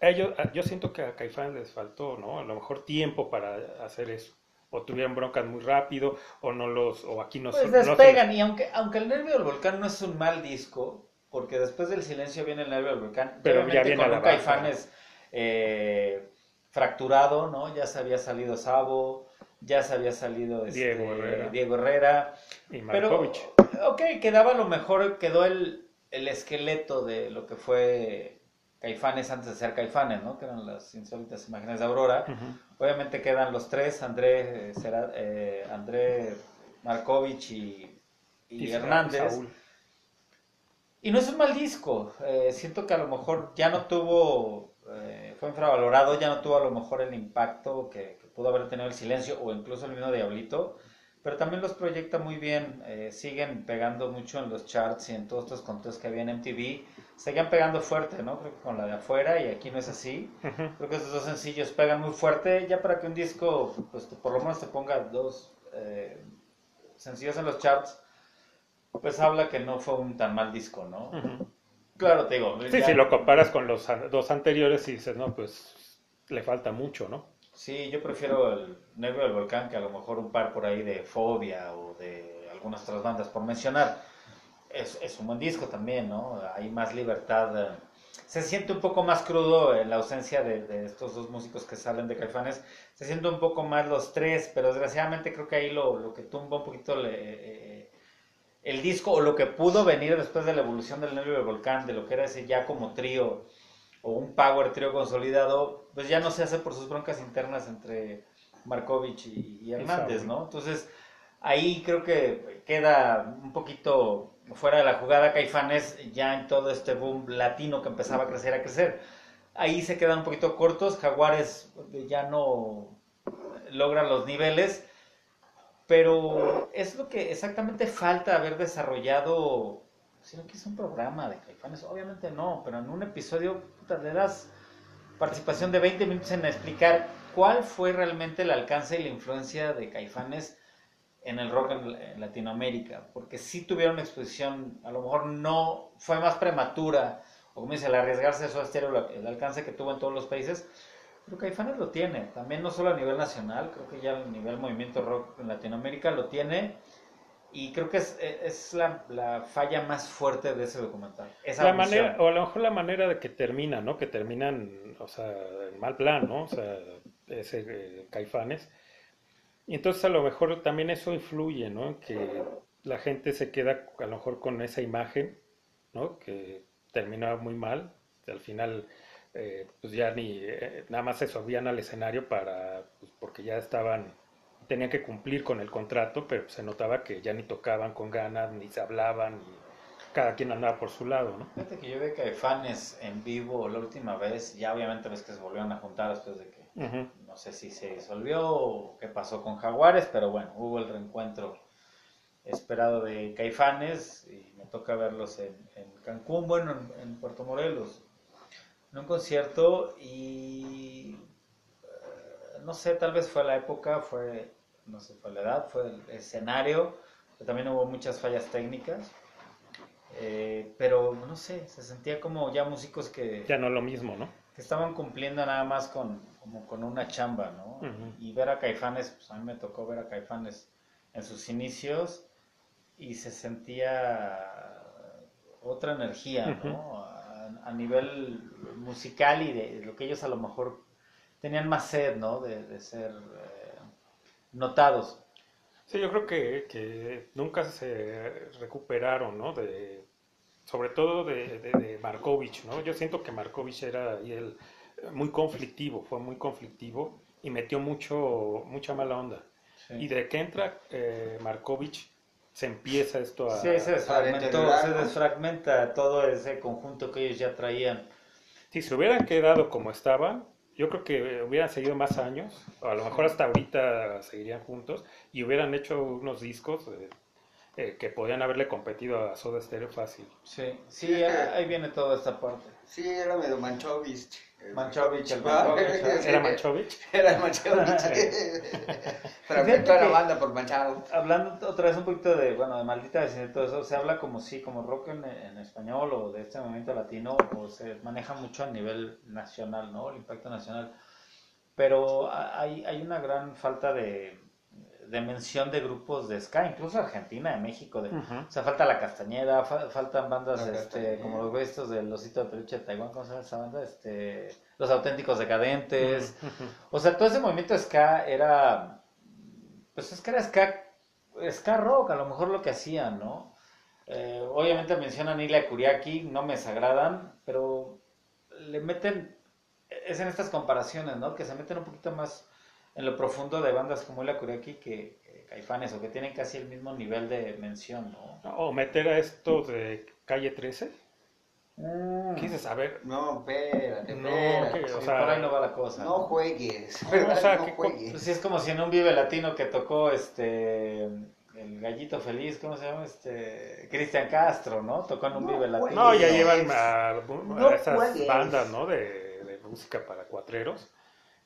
Ellos, a- yo siento que a Caifán les faltó, ¿no? A lo mejor tiempo para hacer eso. O tuvieron broncas muy rápido, o no los, o aquí no, Pues son- no se- despegan, y aunque, aunque el nervio del volcán no es un mal disco, porque después del silencio viene el nervio del volcán, Pero ya viene con a la un baja. Caifanes eh, fracturado, ¿no? Ya se había salido Sabo, ya se había salido este, Diego Herrera. Diego Herrera, y pero, Markovich. ok, quedaba lo mejor, quedó el, el esqueleto de lo que fue Caifanes antes de ser Caifanes, ¿no? Que eran las insólitas imágenes de Aurora. Obviamente quedan los tres, André, eh, Sera- eh, André Markovich y, y Y Hernández. Saúl. Y no es un mal disco. eh, siento que a lo mejor ya no tuvo, eh, fue infravalorado, ya no tuvo a lo mejor el impacto que, que pudo haber tenido el silencio o incluso el mismo Diablito. Pero también los proyecta muy bien, eh, siguen pegando mucho en los charts y en todos estos conteos que había en MTV. Seguían pegando fuerte, ¿no? Creo que con la de afuera y aquí no es así. Creo que estos dos sencillos pegan muy fuerte, ya para que un disco, pues te- por lo menos te ponga dos eh, sencillos en los charts, pues habla que no fue un tan mal disco, ¿no? Claro, te digo. Sí, ya- si lo comparas con los dos anteriores y dices, no, pues le falta mucho, ¿no? Sí, yo prefiero el Nervio del Volcán que a lo mejor un par por ahí de Fobia o de algunas otras bandas, por mencionar. Es, es un buen disco también, ¿no? Hay más libertad. eh. Se siente un poco más crudo en la ausencia de, de estos dos músicos que salen de Caifanes. Se siente un poco más los tres, pero desgraciadamente creo que ahí lo, lo que tumba un poquito le- eh, el disco o lo que pudo venir después de la evolución del Nervio del Volcán, de lo que era ese ya como trío o un power trío consolidado, pues ya no se hace por sus broncas internas entre Markovich y, y Hernández. ¿no? Entonces, ahí creo que queda un poquito fuera de la jugada Caifanes ya en todo este boom latino que empezaba a crecer, a crecer. Ahí se quedan un poquito cortos, Jaguares ya no logran los niveles, pero es lo que exactamente falta haber desarrollado si no quieres un programa de Caifanes, obviamente no, pero en un episodio puta, le das participación de 20 minutos en explicar cuál fue realmente el alcance y la influencia de Caifanes en el rock en, en Latinoamérica, porque sí tuvieron una exposición, a lo mejor no fue más prematura, o como dice, el arriesgarse a su estéreo, el alcance que tuvo en todos los países, pero Caifanes lo tiene, también no solo a nivel nacional, creo que ya a nivel movimiento rock en Latinoamérica lo tiene, y creo que es, es la, la falla más fuerte de ese documental. Esa La manera, o a lo mejor la manera de que termina, ¿no? Que terminan, o sea, en mal plan, ¿no? O sea, ese eh, Caifanes. Y entonces a lo mejor también eso influye, ¿no? Que la gente se queda a lo mejor con esa imagen, ¿no? Que terminaba muy mal. Al final, eh, pues ya ni, eh, nada más se subían al escenario para, pues porque ya estaban, tenían que cumplir con el contrato, pero se notaba que ya ni tocaban con ganas, ni se hablaban, ni cada quien andaba por su lado, ¿no? Fíjate que yo vi Caifanes en vivo la última vez, ya obviamente ves que se volvieron a juntar después de que No sé si se disolvió o qué pasó con Jaguares, pero bueno, hubo el reencuentro esperado de Caifanes y me toca verlos en, en Cancún, bueno, en, en Puerto Morelos, en un concierto y eh, no sé, tal vez fue la época, fue, no sé, fue la edad, fue el escenario, pero también hubo muchas fallas técnicas. eh, pero no sé, se sentía como ya músicos que, Ya no lo mismo, ¿no? que estaban cumpliendo nada más con, como con una chamba, ¿no? Ujú. Y ver a Caifanes, pues a mí me tocó ver a Caifanes en sus inicios y se sentía otra energía, ¿no? A, a nivel musical y de lo que ellos a lo mejor tenían más sed, ¿no? De, de ser eh, notados. Sí, yo creo que, que nunca se recuperaron, ¿no? De, sobre todo de, de, de Markovich, ¿no? Yo siento que Markovich era ahí el, muy conflictivo, fue muy conflictivo y metió mucho, mucha mala onda. Sí. Y de que entra eh, Markovich, se empieza esto a... Sí, se desfragmentó, se desfragmenta todo ese conjunto que ellos ya traían. Si se hubieran quedado como estaban, yo creo que hubieran seguido más años, o a lo mejor hasta ahorita seguirían juntos, y hubieran hecho unos discos eh, eh, que podían haberle competido a Soda Stereo fácil. Sí, sí, ahí viene toda esta parte. Sí, era medio Manchovich. Manchovich, el Manchovich. ¿Era Manchovich? Era el Manchovich. Fragmentó a la banda por Manchado. Hablando otra vez un poquito de, bueno, de maldita vecindad y todo eso, se habla como sí, como rock en, en español o de este movimiento latino, o se maneja mucho a nivel nacional, ¿no? El impacto nacional. Pero ha- hay, hay una gran falta de, de mención de grupos de ska, incluso Argentina, de México, de, o sea, falta La Castañeda, fa- faltan bandas La este, Castañeda. como los estos del Osito de Peluche de Taiwán, ¿cómo se llama esa banda? Este, los Auténticos Decadentes. O sea, todo ese movimiento de ska era. Pues es que era ska, ska rock, a lo mejor lo que hacían, ¿no? Eh, obviamente mencionan Isla Kuriaki, no me desagradan, pero le meten. Es en estas comparaciones, ¿no? Que se meten un poquito más en lo profundo de bandas como Isla Kuriaki que, que Caifanes, o que tienen casi el mismo nivel de mención, ¿no? O meter a esto de Calle 13. Mm. A ver, No, espérate, No, espérate. que- Sí, o sea, por ahí no va la cosa. No juegues. O sea, no que- juegues. Pues sí, es como si en un Vive Latino que tocó este el gallito feliz, ¿cómo se llama? Este Cristian Castro, ¿no? Tocó en un No, Vive. Latino. No, ya llevan a, a no esas juegues. bandas, ¿no? De, de música para cuatreros.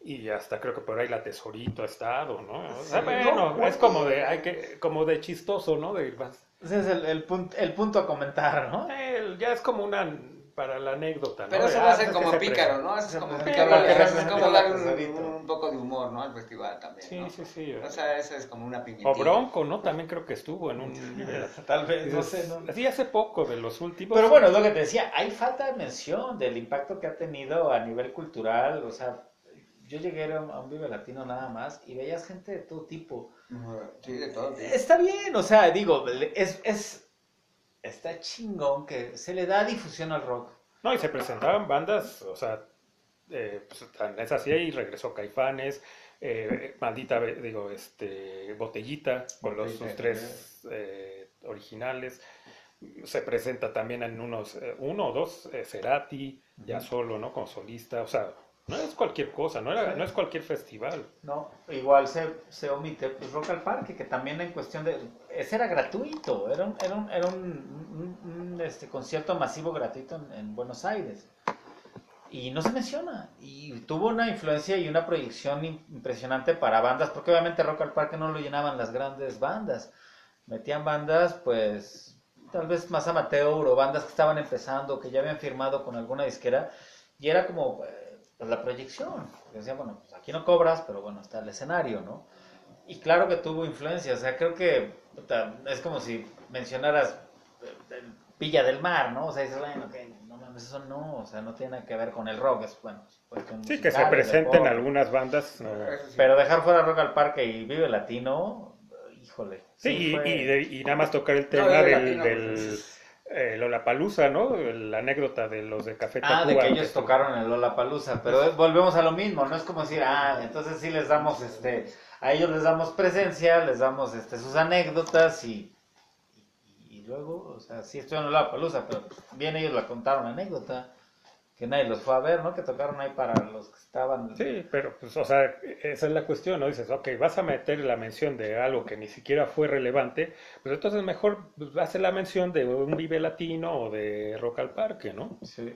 Y hasta creo que por ahí la Tesorito ha estado, ¿no? O sea, Sí, bueno, no es como de, hay que, como de chistoso, ¿no? De, vas- Ese es el, el, punto, el punto a comentar, ¿no? eh, ya es como una, para la anécdota, ¿no? Pero eso lo ah, hacen pues, como se pícaro. ¿no? Eso es como Sí, pícaro. Es como el dar un, poco de humor, ¿no? Al festival también, Sí, ¿no? sí, sí. O sea, eso es como una. O Bronco, ¿no? También creo que estuvo en un... Tal vez, no sé, ¿no? Sí, hace poco, de los últimos. Pero bueno, es lo que te decía, hay falta de mención del impacto que ha tenido a nivel cultural, o sea, yo llegué a un, a un Vive Latino nada más y veías gente de todo tipo. Sí, de todo. sí. Está bien, o sea, digo, es, es, está chingón que se le da difusión al rock. No, y se presentaban bandas, o sea, eh, pues, tan- es así, y regresó Caifanes, eh, Maldita, digo, este, Botellita, con los, sus tres eh, originales. Se presenta también en unos, eh, uno o dos, eh, Cerati, ya solo, ¿no? Como solista, o sea, no es cualquier cosa, no, era, no es cualquier festival. No, igual se, se omite pues, Rock al Parque, que también en cuestión de... Ese era gratuito, era un, era un, era un, este, concierto masivo gratuito en, en Buenos Aires. Y no se menciona. Y tuvo una influencia y una proyección im- impresionante para bandas, porque obviamente Rock al Parque no lo llenaban las grandes bandas. Metían bandas, pues, tal vez más amateur o bandas que estaban empezando, que ya habían firmado con alguna disquera. Y era como pues, la proyección. Decían, bueno, pues aquí no cobras, pero bueno, está el escenario, ¿no? Y claro que tuvo influencia. O sea, creo que puta, es como si mencionaras eh, eh, Villa del Mar, ¿no? O sea, dices, bueno, ok, no mames, eso no, o sea, no tiene nada que ver con el rock. Es, bueno, es cuestión Sí, que se presenten algunas bandas. no. Sí. Pero dejar fuera Rock al Parque y Vive Latino, híjole. Sí, y, fue- y de- y nada más tocar el tema Vive del, Latino, del pues, eh, Lollapalooza, ¿no? La anécdota de los de Café Ah, de Tacuba, que ellos tocaron el Lollapalooza, pero volvemos a lo mismo, no es como decir, ah, entonces sí les damos, este, a ellos les damos presencia, les damos, este, sus anécdotas y, y, y luego, o sea, sí estoy en Lollapalooza, pero bien ellos la contaron anécdota, que nadie los fue a ver, ¿no? Que tocaron ahí para los que estaban... Sí, pero pues, o sea, esa es la cuestión, ¿no? Dices, ok, vas a meter la mención de algo que ni siquiera fue relevante, pues entonces mejor pues, hace la mención de un Vive Latino o de Rock al Parque, ¿no? Sí.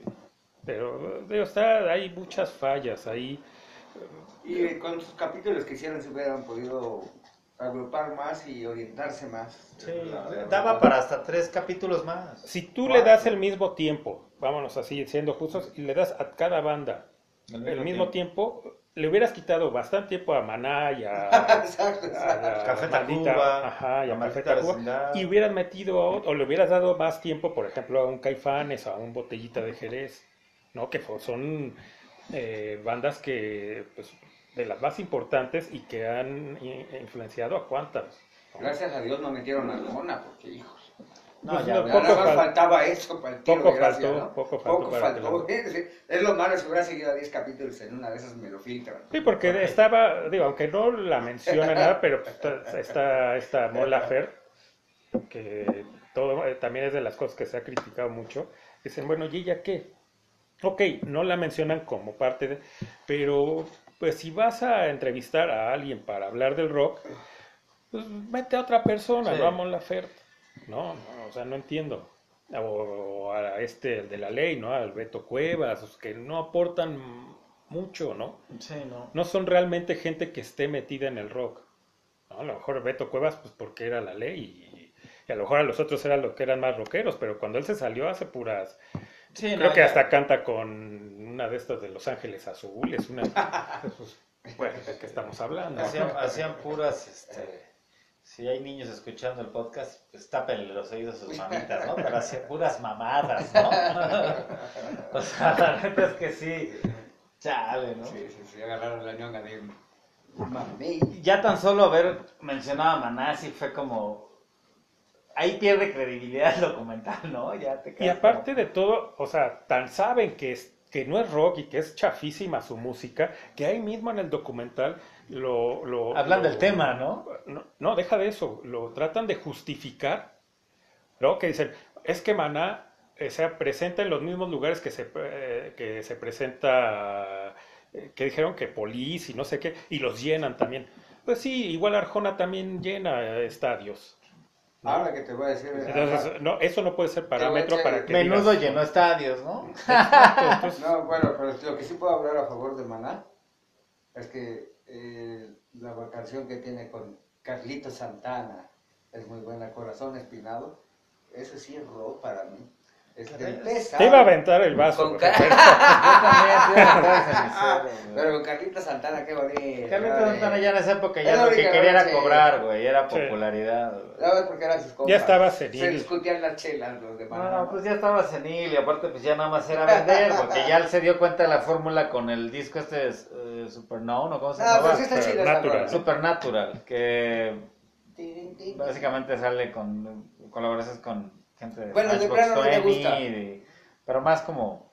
Pero, digo, está, hay muchas fallas ahí. Y con sus capítulos que hicieron se hubieran podido agrupar más y orientarse más. Sí, daba para hasta tres capítulos más. Si tú le das el mismo tiempo, vámonos así, siendo justos, y le das a cada banda el mismo tiempo, le hubieras quitado bastante tiempo a Maná y a, Exacto, a exacto. la Café maldita- Tacuba, ajá, y a a Café Tacuba, y hubieras metido a otro, o le hubieras dado más tiempo, por ejemplo, a un Caifanes, a un Botellita de Jerez, ¿no? Que son eh, bandas que, pues, de las más importantes y que han influenciado a cuántas. ¿no? Gracias a Dios no metieron a Arjona, porque hijos. No, Pues ya, no, poco Nada más fal- faltaba eso para el tiro poco de gracia, faltó, ¿no? poco faltó para Es lo malo, si hubiera seguido a 10 capítulos en una de esas me lo filtran. Sí, porque estaba, digo, aunque no la menciona nada, pero pues, está, está esta Mon Laferte, que todo, eh, también es de las cosas que se ha criticado mucho. Dicen, bueno, ¿y ella qué? Ok, no la mencionan como parte de... Pero, pues si vas a entrevistar a alguien para hablar del rock, pues mete a otra persona, Sí. no a Mon Laferte. No, no, o sea, no entiendo. O, o a este, el de la ley, ¿no? Al Beto Cuevas, los que no aportan mucho, ¿no? Sí, no. No son realmente gente que esté metida en el rock. ¿no? A lo mejor Beto Cuevas, pues porque era la ley y, y a lo mejor a los otros eran los que eran más rockeros, pero cuando él se salió hace puras Sí, Creo no, que ya- hasta canta con una de estas de Los Ángeles Azules, una pues, bueno, ¿de qué estamos hablando? Hacían, hacían puras, este, si hay niños escuchando el podcast, pues tápenle los oídos a sus mamitas, ¿no? Pero hacían puras mamadas, ¿no? o sea, la neta es que sí, chale, ¿no? Sí, sí, sí, agarraron la ñonga de mami. Ya tan solo haber mencionado a Maná sí fue como... Ahí pierde credibilidad el documental, ¿no? Ya te Y aparte de todo, o sea, tan saben que es que no es rock y que es chafísima su música, que ahí mismo en el documental lo... lo- Hablan lo- del tema, ¿no? No, no, deja de eso, lo tratan de justificar, ¿no? Que dicen, es que Maná eh, se presenta en los mismos lugares que se, eh, que se presenta, eh, que dijeron que Polis y no sé qué, y los llenan también. Pues sí, igual Arjona también llena estadios. ¿No? Ahora que te voy a decir. Entonces, no, eso no puede ser parámetro echar- para que Menudo digas- llenó estadios, ¿no? Entonces, No, bueno, pero lo que sí puedo hablar a favor de Maná es que eh, la canción que tiene con Carlito Santana es muy buena, Corazón Espinado. Eso sí es rock para mí. Es del te iba a aventar el vaso. Con. Pero con Carlito Santana, qué bonito. Carlito ¿no? Santana ya en esa época Es ya lo que quería era cobrar, güey, era popularidad. Ya ves porque eran sus compas. Ya estaba senil. Se discutían las chelas los de Maná. No, no, pues ya estaba senil y aparte pues ya nada más era vender, porque ya él se dio cuenta de la fórmula con el disco este eh, Supernown o cómo se No, llama. pero sí está chida esa Supernatural. que básicamente sale con colaboraciones con gente de Bueno, de Matchbox plano no te 20 gusta. y- pero más como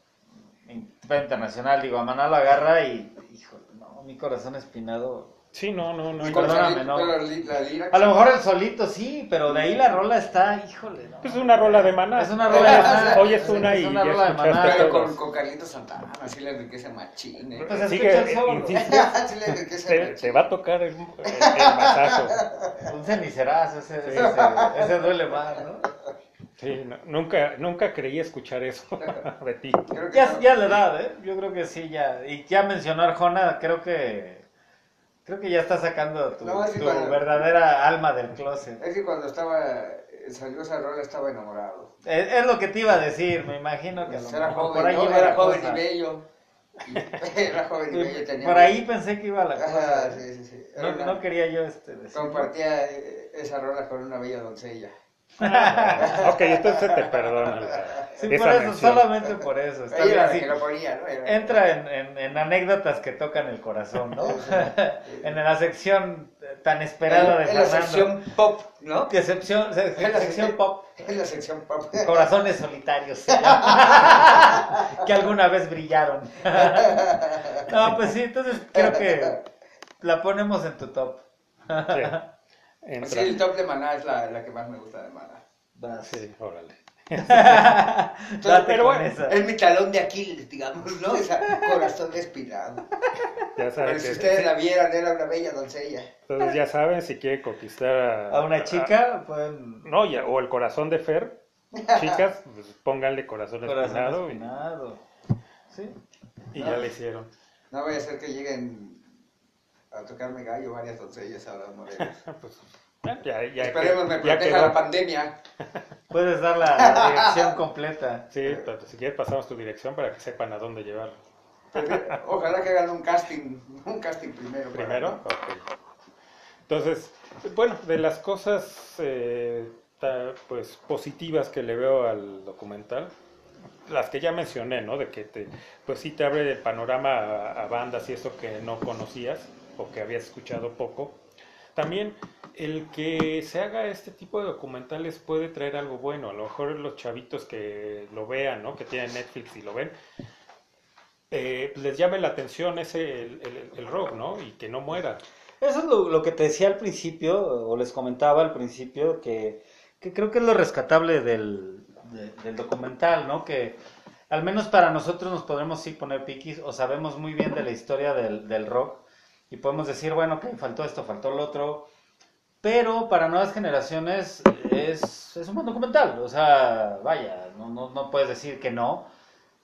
in- internacional, digo, a Maná lo agarra y, híjole, no, mi corazón espinado. Sí, no, no, no. Perdóname, no. A lo mejor el solito sí, pero de ahí la rola está, híjole, no. Pues es una rola de maná. Es una rola de Maná. Hoy es una Es y una ya rola de Maná. Pero con, con Carlito Santana, así le enriquece machín. ¿eh? Pues Sigue, enriquece te, te va a tocar el, el, el mazazo. Un cenicerazo, ese, Sí. ese, ese duele más, ¿no? Sí, no, nunca, nunca creí escuchar eso de ti. Ya, no. ya la edad, ¿eh? Yo creo que sí, ya. Y ya mencionó Arjona, creo que. Creo que ya está sacando tu, No, sí, tu cuando- verdadera alma del closet. Es que cuando estaba, salió esa rola estaba enamorado. Es, es lo que te iba a decir, me imagino que a lo Era mejor joven, por ahí ¿no? iba era la joven cosa. y bello. Y- Era joven y bello. Tenía Por ahí pensé que iba la Ajá, cosa. sí, sí, sí. Era No, una- no quería yo este decir. Compartía eh, esa rola con una bella doncella. Ok, entonces te perdono Sí, por eso, mención. solamente por eso. Está Ella bien, sí. que lo ponía, ¿no? Entra en, en- en anécdotas que tocan el corazón, ¿no? en la sección tan esperada de en, en la Fernando. sección pop, ¿no? Que sección, En la sección pop, En la sección pop. corazones solitarios, que alguna vez brillaron. no, pues sí, entonces creo que la ponemos en tu top. Sí, Sí, el top de Maná es la, la que más me gusta de Maná. Vas. Sí, órale. Date pero con bueno, esa. es mi talón de Aquiles, digamos, ¿no? Esa corazón respirado. Ya Pero saben si que- ustedes sí, la vieran, era una bella doncella. entonces ya saben si quieren conquistar a, A una chica, pueden. no, ya, o el corazón de Fer, chicas, pues pónganle corazón, Corazón espinado y- espinado. Sí. y, ya le hicieron. No voy a hacer que lleguen a tocarme gallo varias doncellas ahora morenas. Pues, ya, ya, Esperemos me que- proteja quedó. la pandemia. Puedes dar la, la dirección completa. Sí, pero si quieres pasamos tu dirección para que sepan a dónde llevarlo. Ojalá que hagan un casting, un casting primero. para- Primero, ok. Entonces, bueno, de las cosas eh, ta- pues positivas que le veo al documental, las que ya mencioné, ¿no? De que te, pues sí te abre el panorama a, a bandas y eso que no conocías o que habías escuchado poco. También el que se haga este tipo de documentales puede traer algo bueno. A lo mejor los chavitos que lo vean, ¿no? Que tienen Netflix y lo ven, eh, pues les llame la atención ese el, el- el rock, ¿no? Y que no muera. Eso es lo, lo que te decía al principio, o les comentaba al principio, que, que creo que es lo rescatable del, de- del documental, ¿no? Que al menos para nosotros nos podremos sí poner piquis o sabemos muy bien de la historia del, del rock y podemos decir, bueno, que faltó esto, faltó lo otro. Pero para nuevas generaciones es, es un buen documental. O sea, vaya, no, no, no puedes decir que no.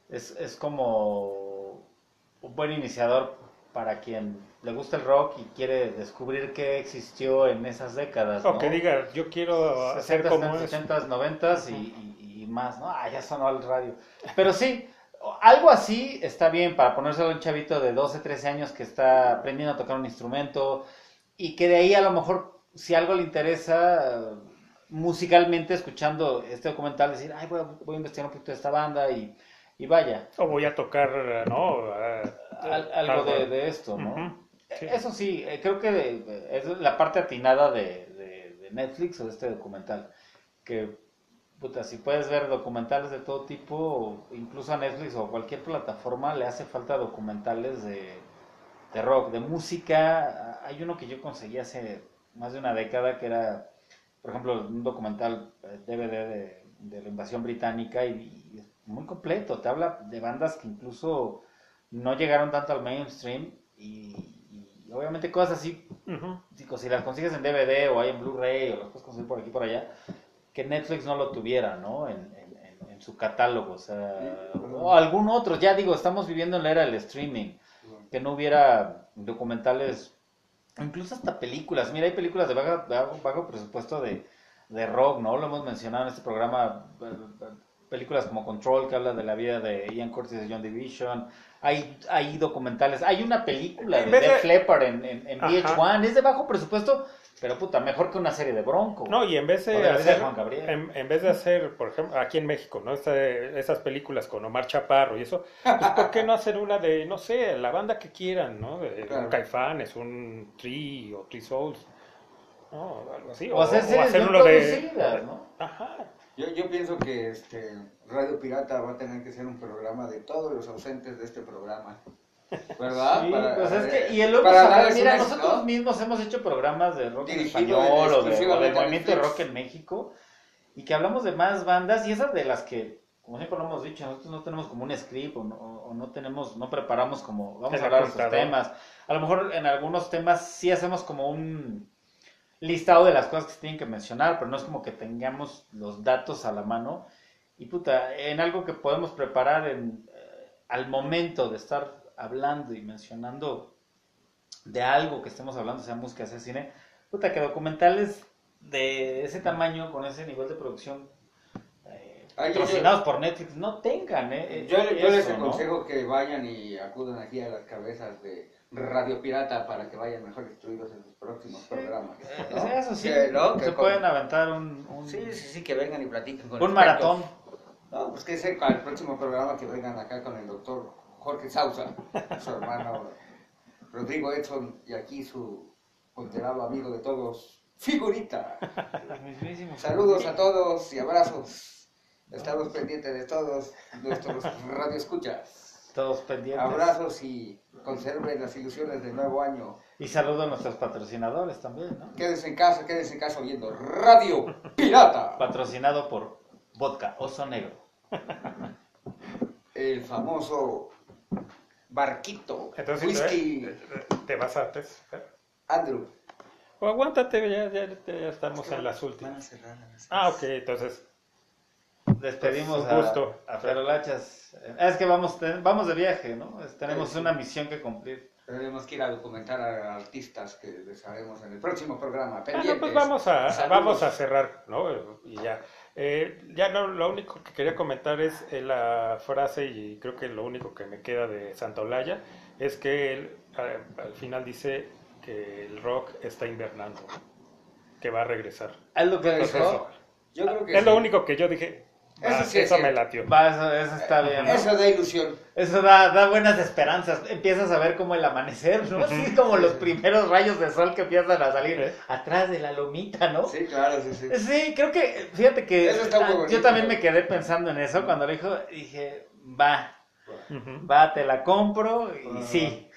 Es, es como un buen iniciador para quien le gusta el rock y quiere descubrir qué existió en esas décadas. O ¿no? que diga, yo quiero hacer 60, como 70, es. 80, 90 y, y, y más, ¿no? Ah, ya sonó al radio. Pero sí, algo así está bien para ponérselo a un chavito de 12, 13 años que está aprendiendo a tocar un instrumento y que de ahí a lo mejor, si algo le interesa musicalmente, escuchando este documental, decir, ay, voy a, voy a investigar un poquito de esta banda y, y vaya, O voy a tocar, ¿no? Al- algo de, de esto, ¿no? Sí. Eso sí, eh, creo que es la parte atinada de, de- de Netflix o de este documental. Que, puta, si puedes ver documentales de todo tipo, incluso a Netflix o cualquier plataforma, le hace falta documentales de, de rock, de música. Hay uno que yo conseguí hace más de una década que era, por ejemplo, un documental eh, DVD de, de la invasión británica y, y es muy completo. Te habla de bandas que incluso no llegaron tanto al mainstream y, y obviamente cosas así, digo, si las consigues en DVD o hay en Blu-ray o las puedes conseguir por aquí por allá, que Netflix no lo tuviera, ¿no? En, en- en- su catálogo, o sea, o algún otro, ya digo, estamos viviendo en la era del streaming, que no hubiera documentales, incluso hasta películas, mira, hay películas de bajo, bajo, presupuesto de, de rock, ¿no? Lo hemos mencionado en este programa, películas como Control, que habla de la vida de Ian Curtis y John Division, hay, hay documentales, hay una película de En de- Def Leppard en, en, en Ajá. VH1, es de bajo presupuesto, pero puta, mejor que una serie de Bronco. No, y en vez O de de vida de hacer, Juan Gabriel. en, en vez de hacer, por ejemplo, aquí en México, ¿no? Esta- esas películas con Omar Chaparro y eso, pues ¿por qué no hacer una de, no sé, la banda que quieran, ¿no? De Claro. un Caifanes, un Tree o Three Souls, ¿no? Algo así. o hacer series bien uno de... ¿no? Ajá. Yo, yo pienso que este Radio Pirata va a tener que ser un programa de todos los ausentes de este programa. ¿Verdad? Sí, Para- pues es que, y el saber, darles mira, nosotros ¿no? mismos hemos hecho programas de rock en español o, de, o movimiento de rock en México y que hablamos de más bandas y esas de las que, como siempre lo hemos dicho, nosotros no tenemos como un script o no, o no tenemos, no preparamos como, vamos a hablar de estos apuntador. temas. A lo mejor en algunos temas sí hacemos como un listado de las cosas que se tienen que mencionar, pero no es como que tengamos los datos a la mano. Y puta, en algo que podemos preparar en, eh, al momento de estar hablando y mencionando de algo que estemos hablando, sea música, sea cine, puta, que documentales de ese tamaño, con ese nivel de producción, eh, Ay, yo- patrocinados por Netflix, no tengan, eh, Yo, yo les ¿no? aconsejo que vayan y acudan aquí a las cabezas de Radio Pirata para que vayan mejor instruidos en sus próximos programas. Eh, ¿no? Eso sí, Que, ¿no? Que se con- pueden aventar un, un, Sí, sí, sí, que vengan y platiquen con un maratón. No, pues que sea para el próximo programa que vengan acá con el doctor Jorge Sausa, su hermano Rodrigo Edson y aquí su ponderado amigo de todos, Figurita. Saludos a todos y abrazos. Estamos pendientes de todos nuestros radioescuchas. Todos pendientes. Abrazos y conserven las ilusiones del nuevo año. Y saludo a nuestros patrocinadores también, ¿no? Quédense en casa, quédense en casa oyendo Radio Pirata. Patrocinado por Vodka Oso Negro. El famoso barquito. Entonces, whisky. ¿eh? te vas antes. ¿eh? Andrew. O aguántate, ya, ya, ya estamos en las Van últimas. a cerrar a las Ah, ok, entonces. Despedimos a, gusto. a Ferolachas. Es que vamos, ten- vamos de viaje, ¿no? Tenemos Sí, sí. una misión que cumplir. Tenemos que ir a documentar a artistas que les haremos en el próximo programa. Ah, no, pues vamos a, Saludos. vamos a cerrar, ¿no? Y ya. Eh, ya lo, lo único que quería comentar es eh, la frase, y creo que lo único que me queda de Santa Olaya, es que él eh, al final dice que el rock está invernando, que va a regresar. Es lo que dijo. Yo creo que es lo sí. único que yo dije. Eso ah, sí es eso me latió. Va, eso, eso está bien, ¿no? Eso da ilusión. Eso da, da buenas esperanzas. Empiezas a ver como el amanecer, ¿no? Así como los primeros rayos de sol que empiezan a salir ¿Eh? atrás de la lomita, ¿no? Sí, claro, sí, sí. Sí, creo que, fíjate que Eso está muy ah, bonito. yo también me quedé pensando en eso cuando lo dijo, dije, va, va, te la compro y Ah. sí,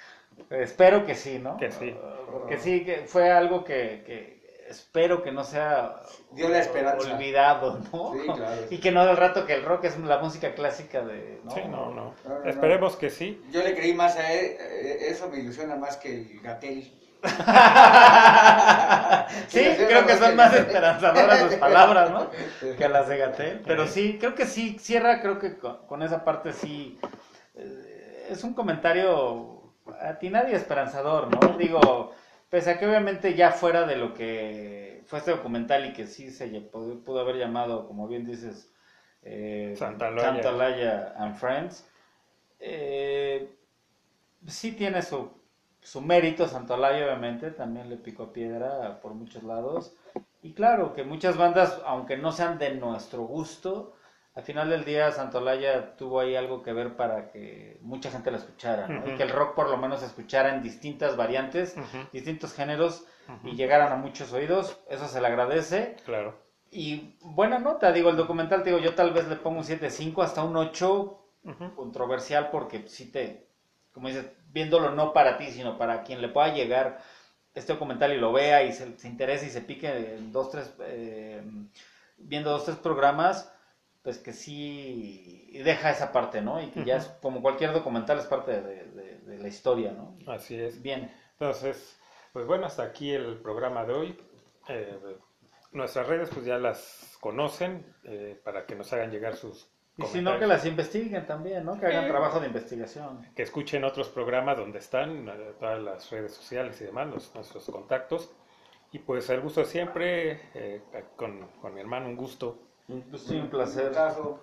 espero que sí, ¿no? Que sí. Porque sí, que fue algo que, que espero que no sea Dio la esperanza. olvidado, ¿no? Sí, claro. Y que no del rato que el rock es la música clásica de... ¿no? Sí, no, no. No, no, Esperemos que sí. Yo le creí más a él, eh, eso me ilusiona más que el Gatel. sí, creo que son más esperanzadoras sus palabras, ¿no? Que las de Gatel. Pero sí, creo que sí, cierra, creo que con, con esa parte sí. eh, es un comentario atinado y esperanzador, ¿no? Digo, pese a que obviamente ya fuera de lo que fue este documental y que sí se pudo, pudo haber llamado, como bien dices, eh, Santa Olaya. Santa Olaya and Friends, eh, sí tiene su, su mérito, Santolaya obviamente, también le picó piedra por muchos lados. Y claro, que muchas bandas, aunque no sean de nuestro gusto, al final del día Santolaya tuvo ahí algo que ver para que mucha gente la escuchara. Y que el rock por lo menos se escuchara en distintas variantes, distintos géneros, y llegaran a muchos oídos, eso se le agradece. Claro. Y buena nota, digo, el documental, te digo, yo tal vez le pongo un 7.5 hasta un 8 Ujú. controversial porque sí te, como dices, viéndolo no para ti, sino para quien le pueda llegar este documental y lo vea y se, se interese y se pique en dos, tres, eh, viendo dos, tres programas, pues que sí deja esa parte, ¿no? Y que ya es, como cualquier documental, es parte de, de- de la historia, ¿no? Así es. Bien, Entonces, pues bueno, hasta aquí el programa de hoy. Eh, nuestras redes pues ya las conocen eh, para que nos hagan llegar sus y si no, que las investiguen también, ¿no? Que hagan trabajo de investigación. que escuchen otros programas donde están, eh, todas las redes sociales y demás, los- nuestros contactos. Y pues el gusto siempre, eh, con, con mi hermano, un gusto. Gusto y un placer. Caso,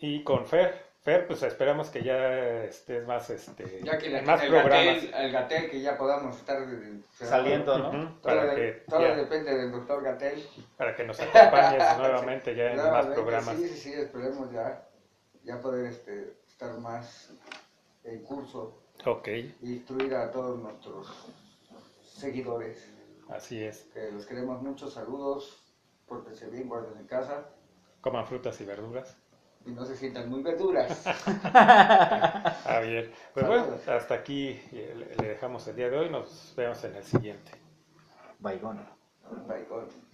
Y con Fer, Fer, pues esperamos que ya estés más, este, ya que la, en más el, programas. Gatel, el Gatel, que ya podamos estar eh, Saliendo, ¿no? Ujú, Todo, para, de- que, todo ya- depende del doctor Gatel. para que nos acompañes nuevamente ya en más programas. Sí, sí, sí, esperemos ya, ya poder este, estar más en curso Ok, e instruir a todos nuestros seguidores. así es. Que los queremos mucho, saludos, pórtense bien, guarden en casa Coman frutas y verduras. y no se sientan muy verduras. Ah, bien. Pues bueno, Saludos. hasta aquí eh, le dejamos el día de hoy. Nos vemos en el siguiente. Baigón. Bye, bye.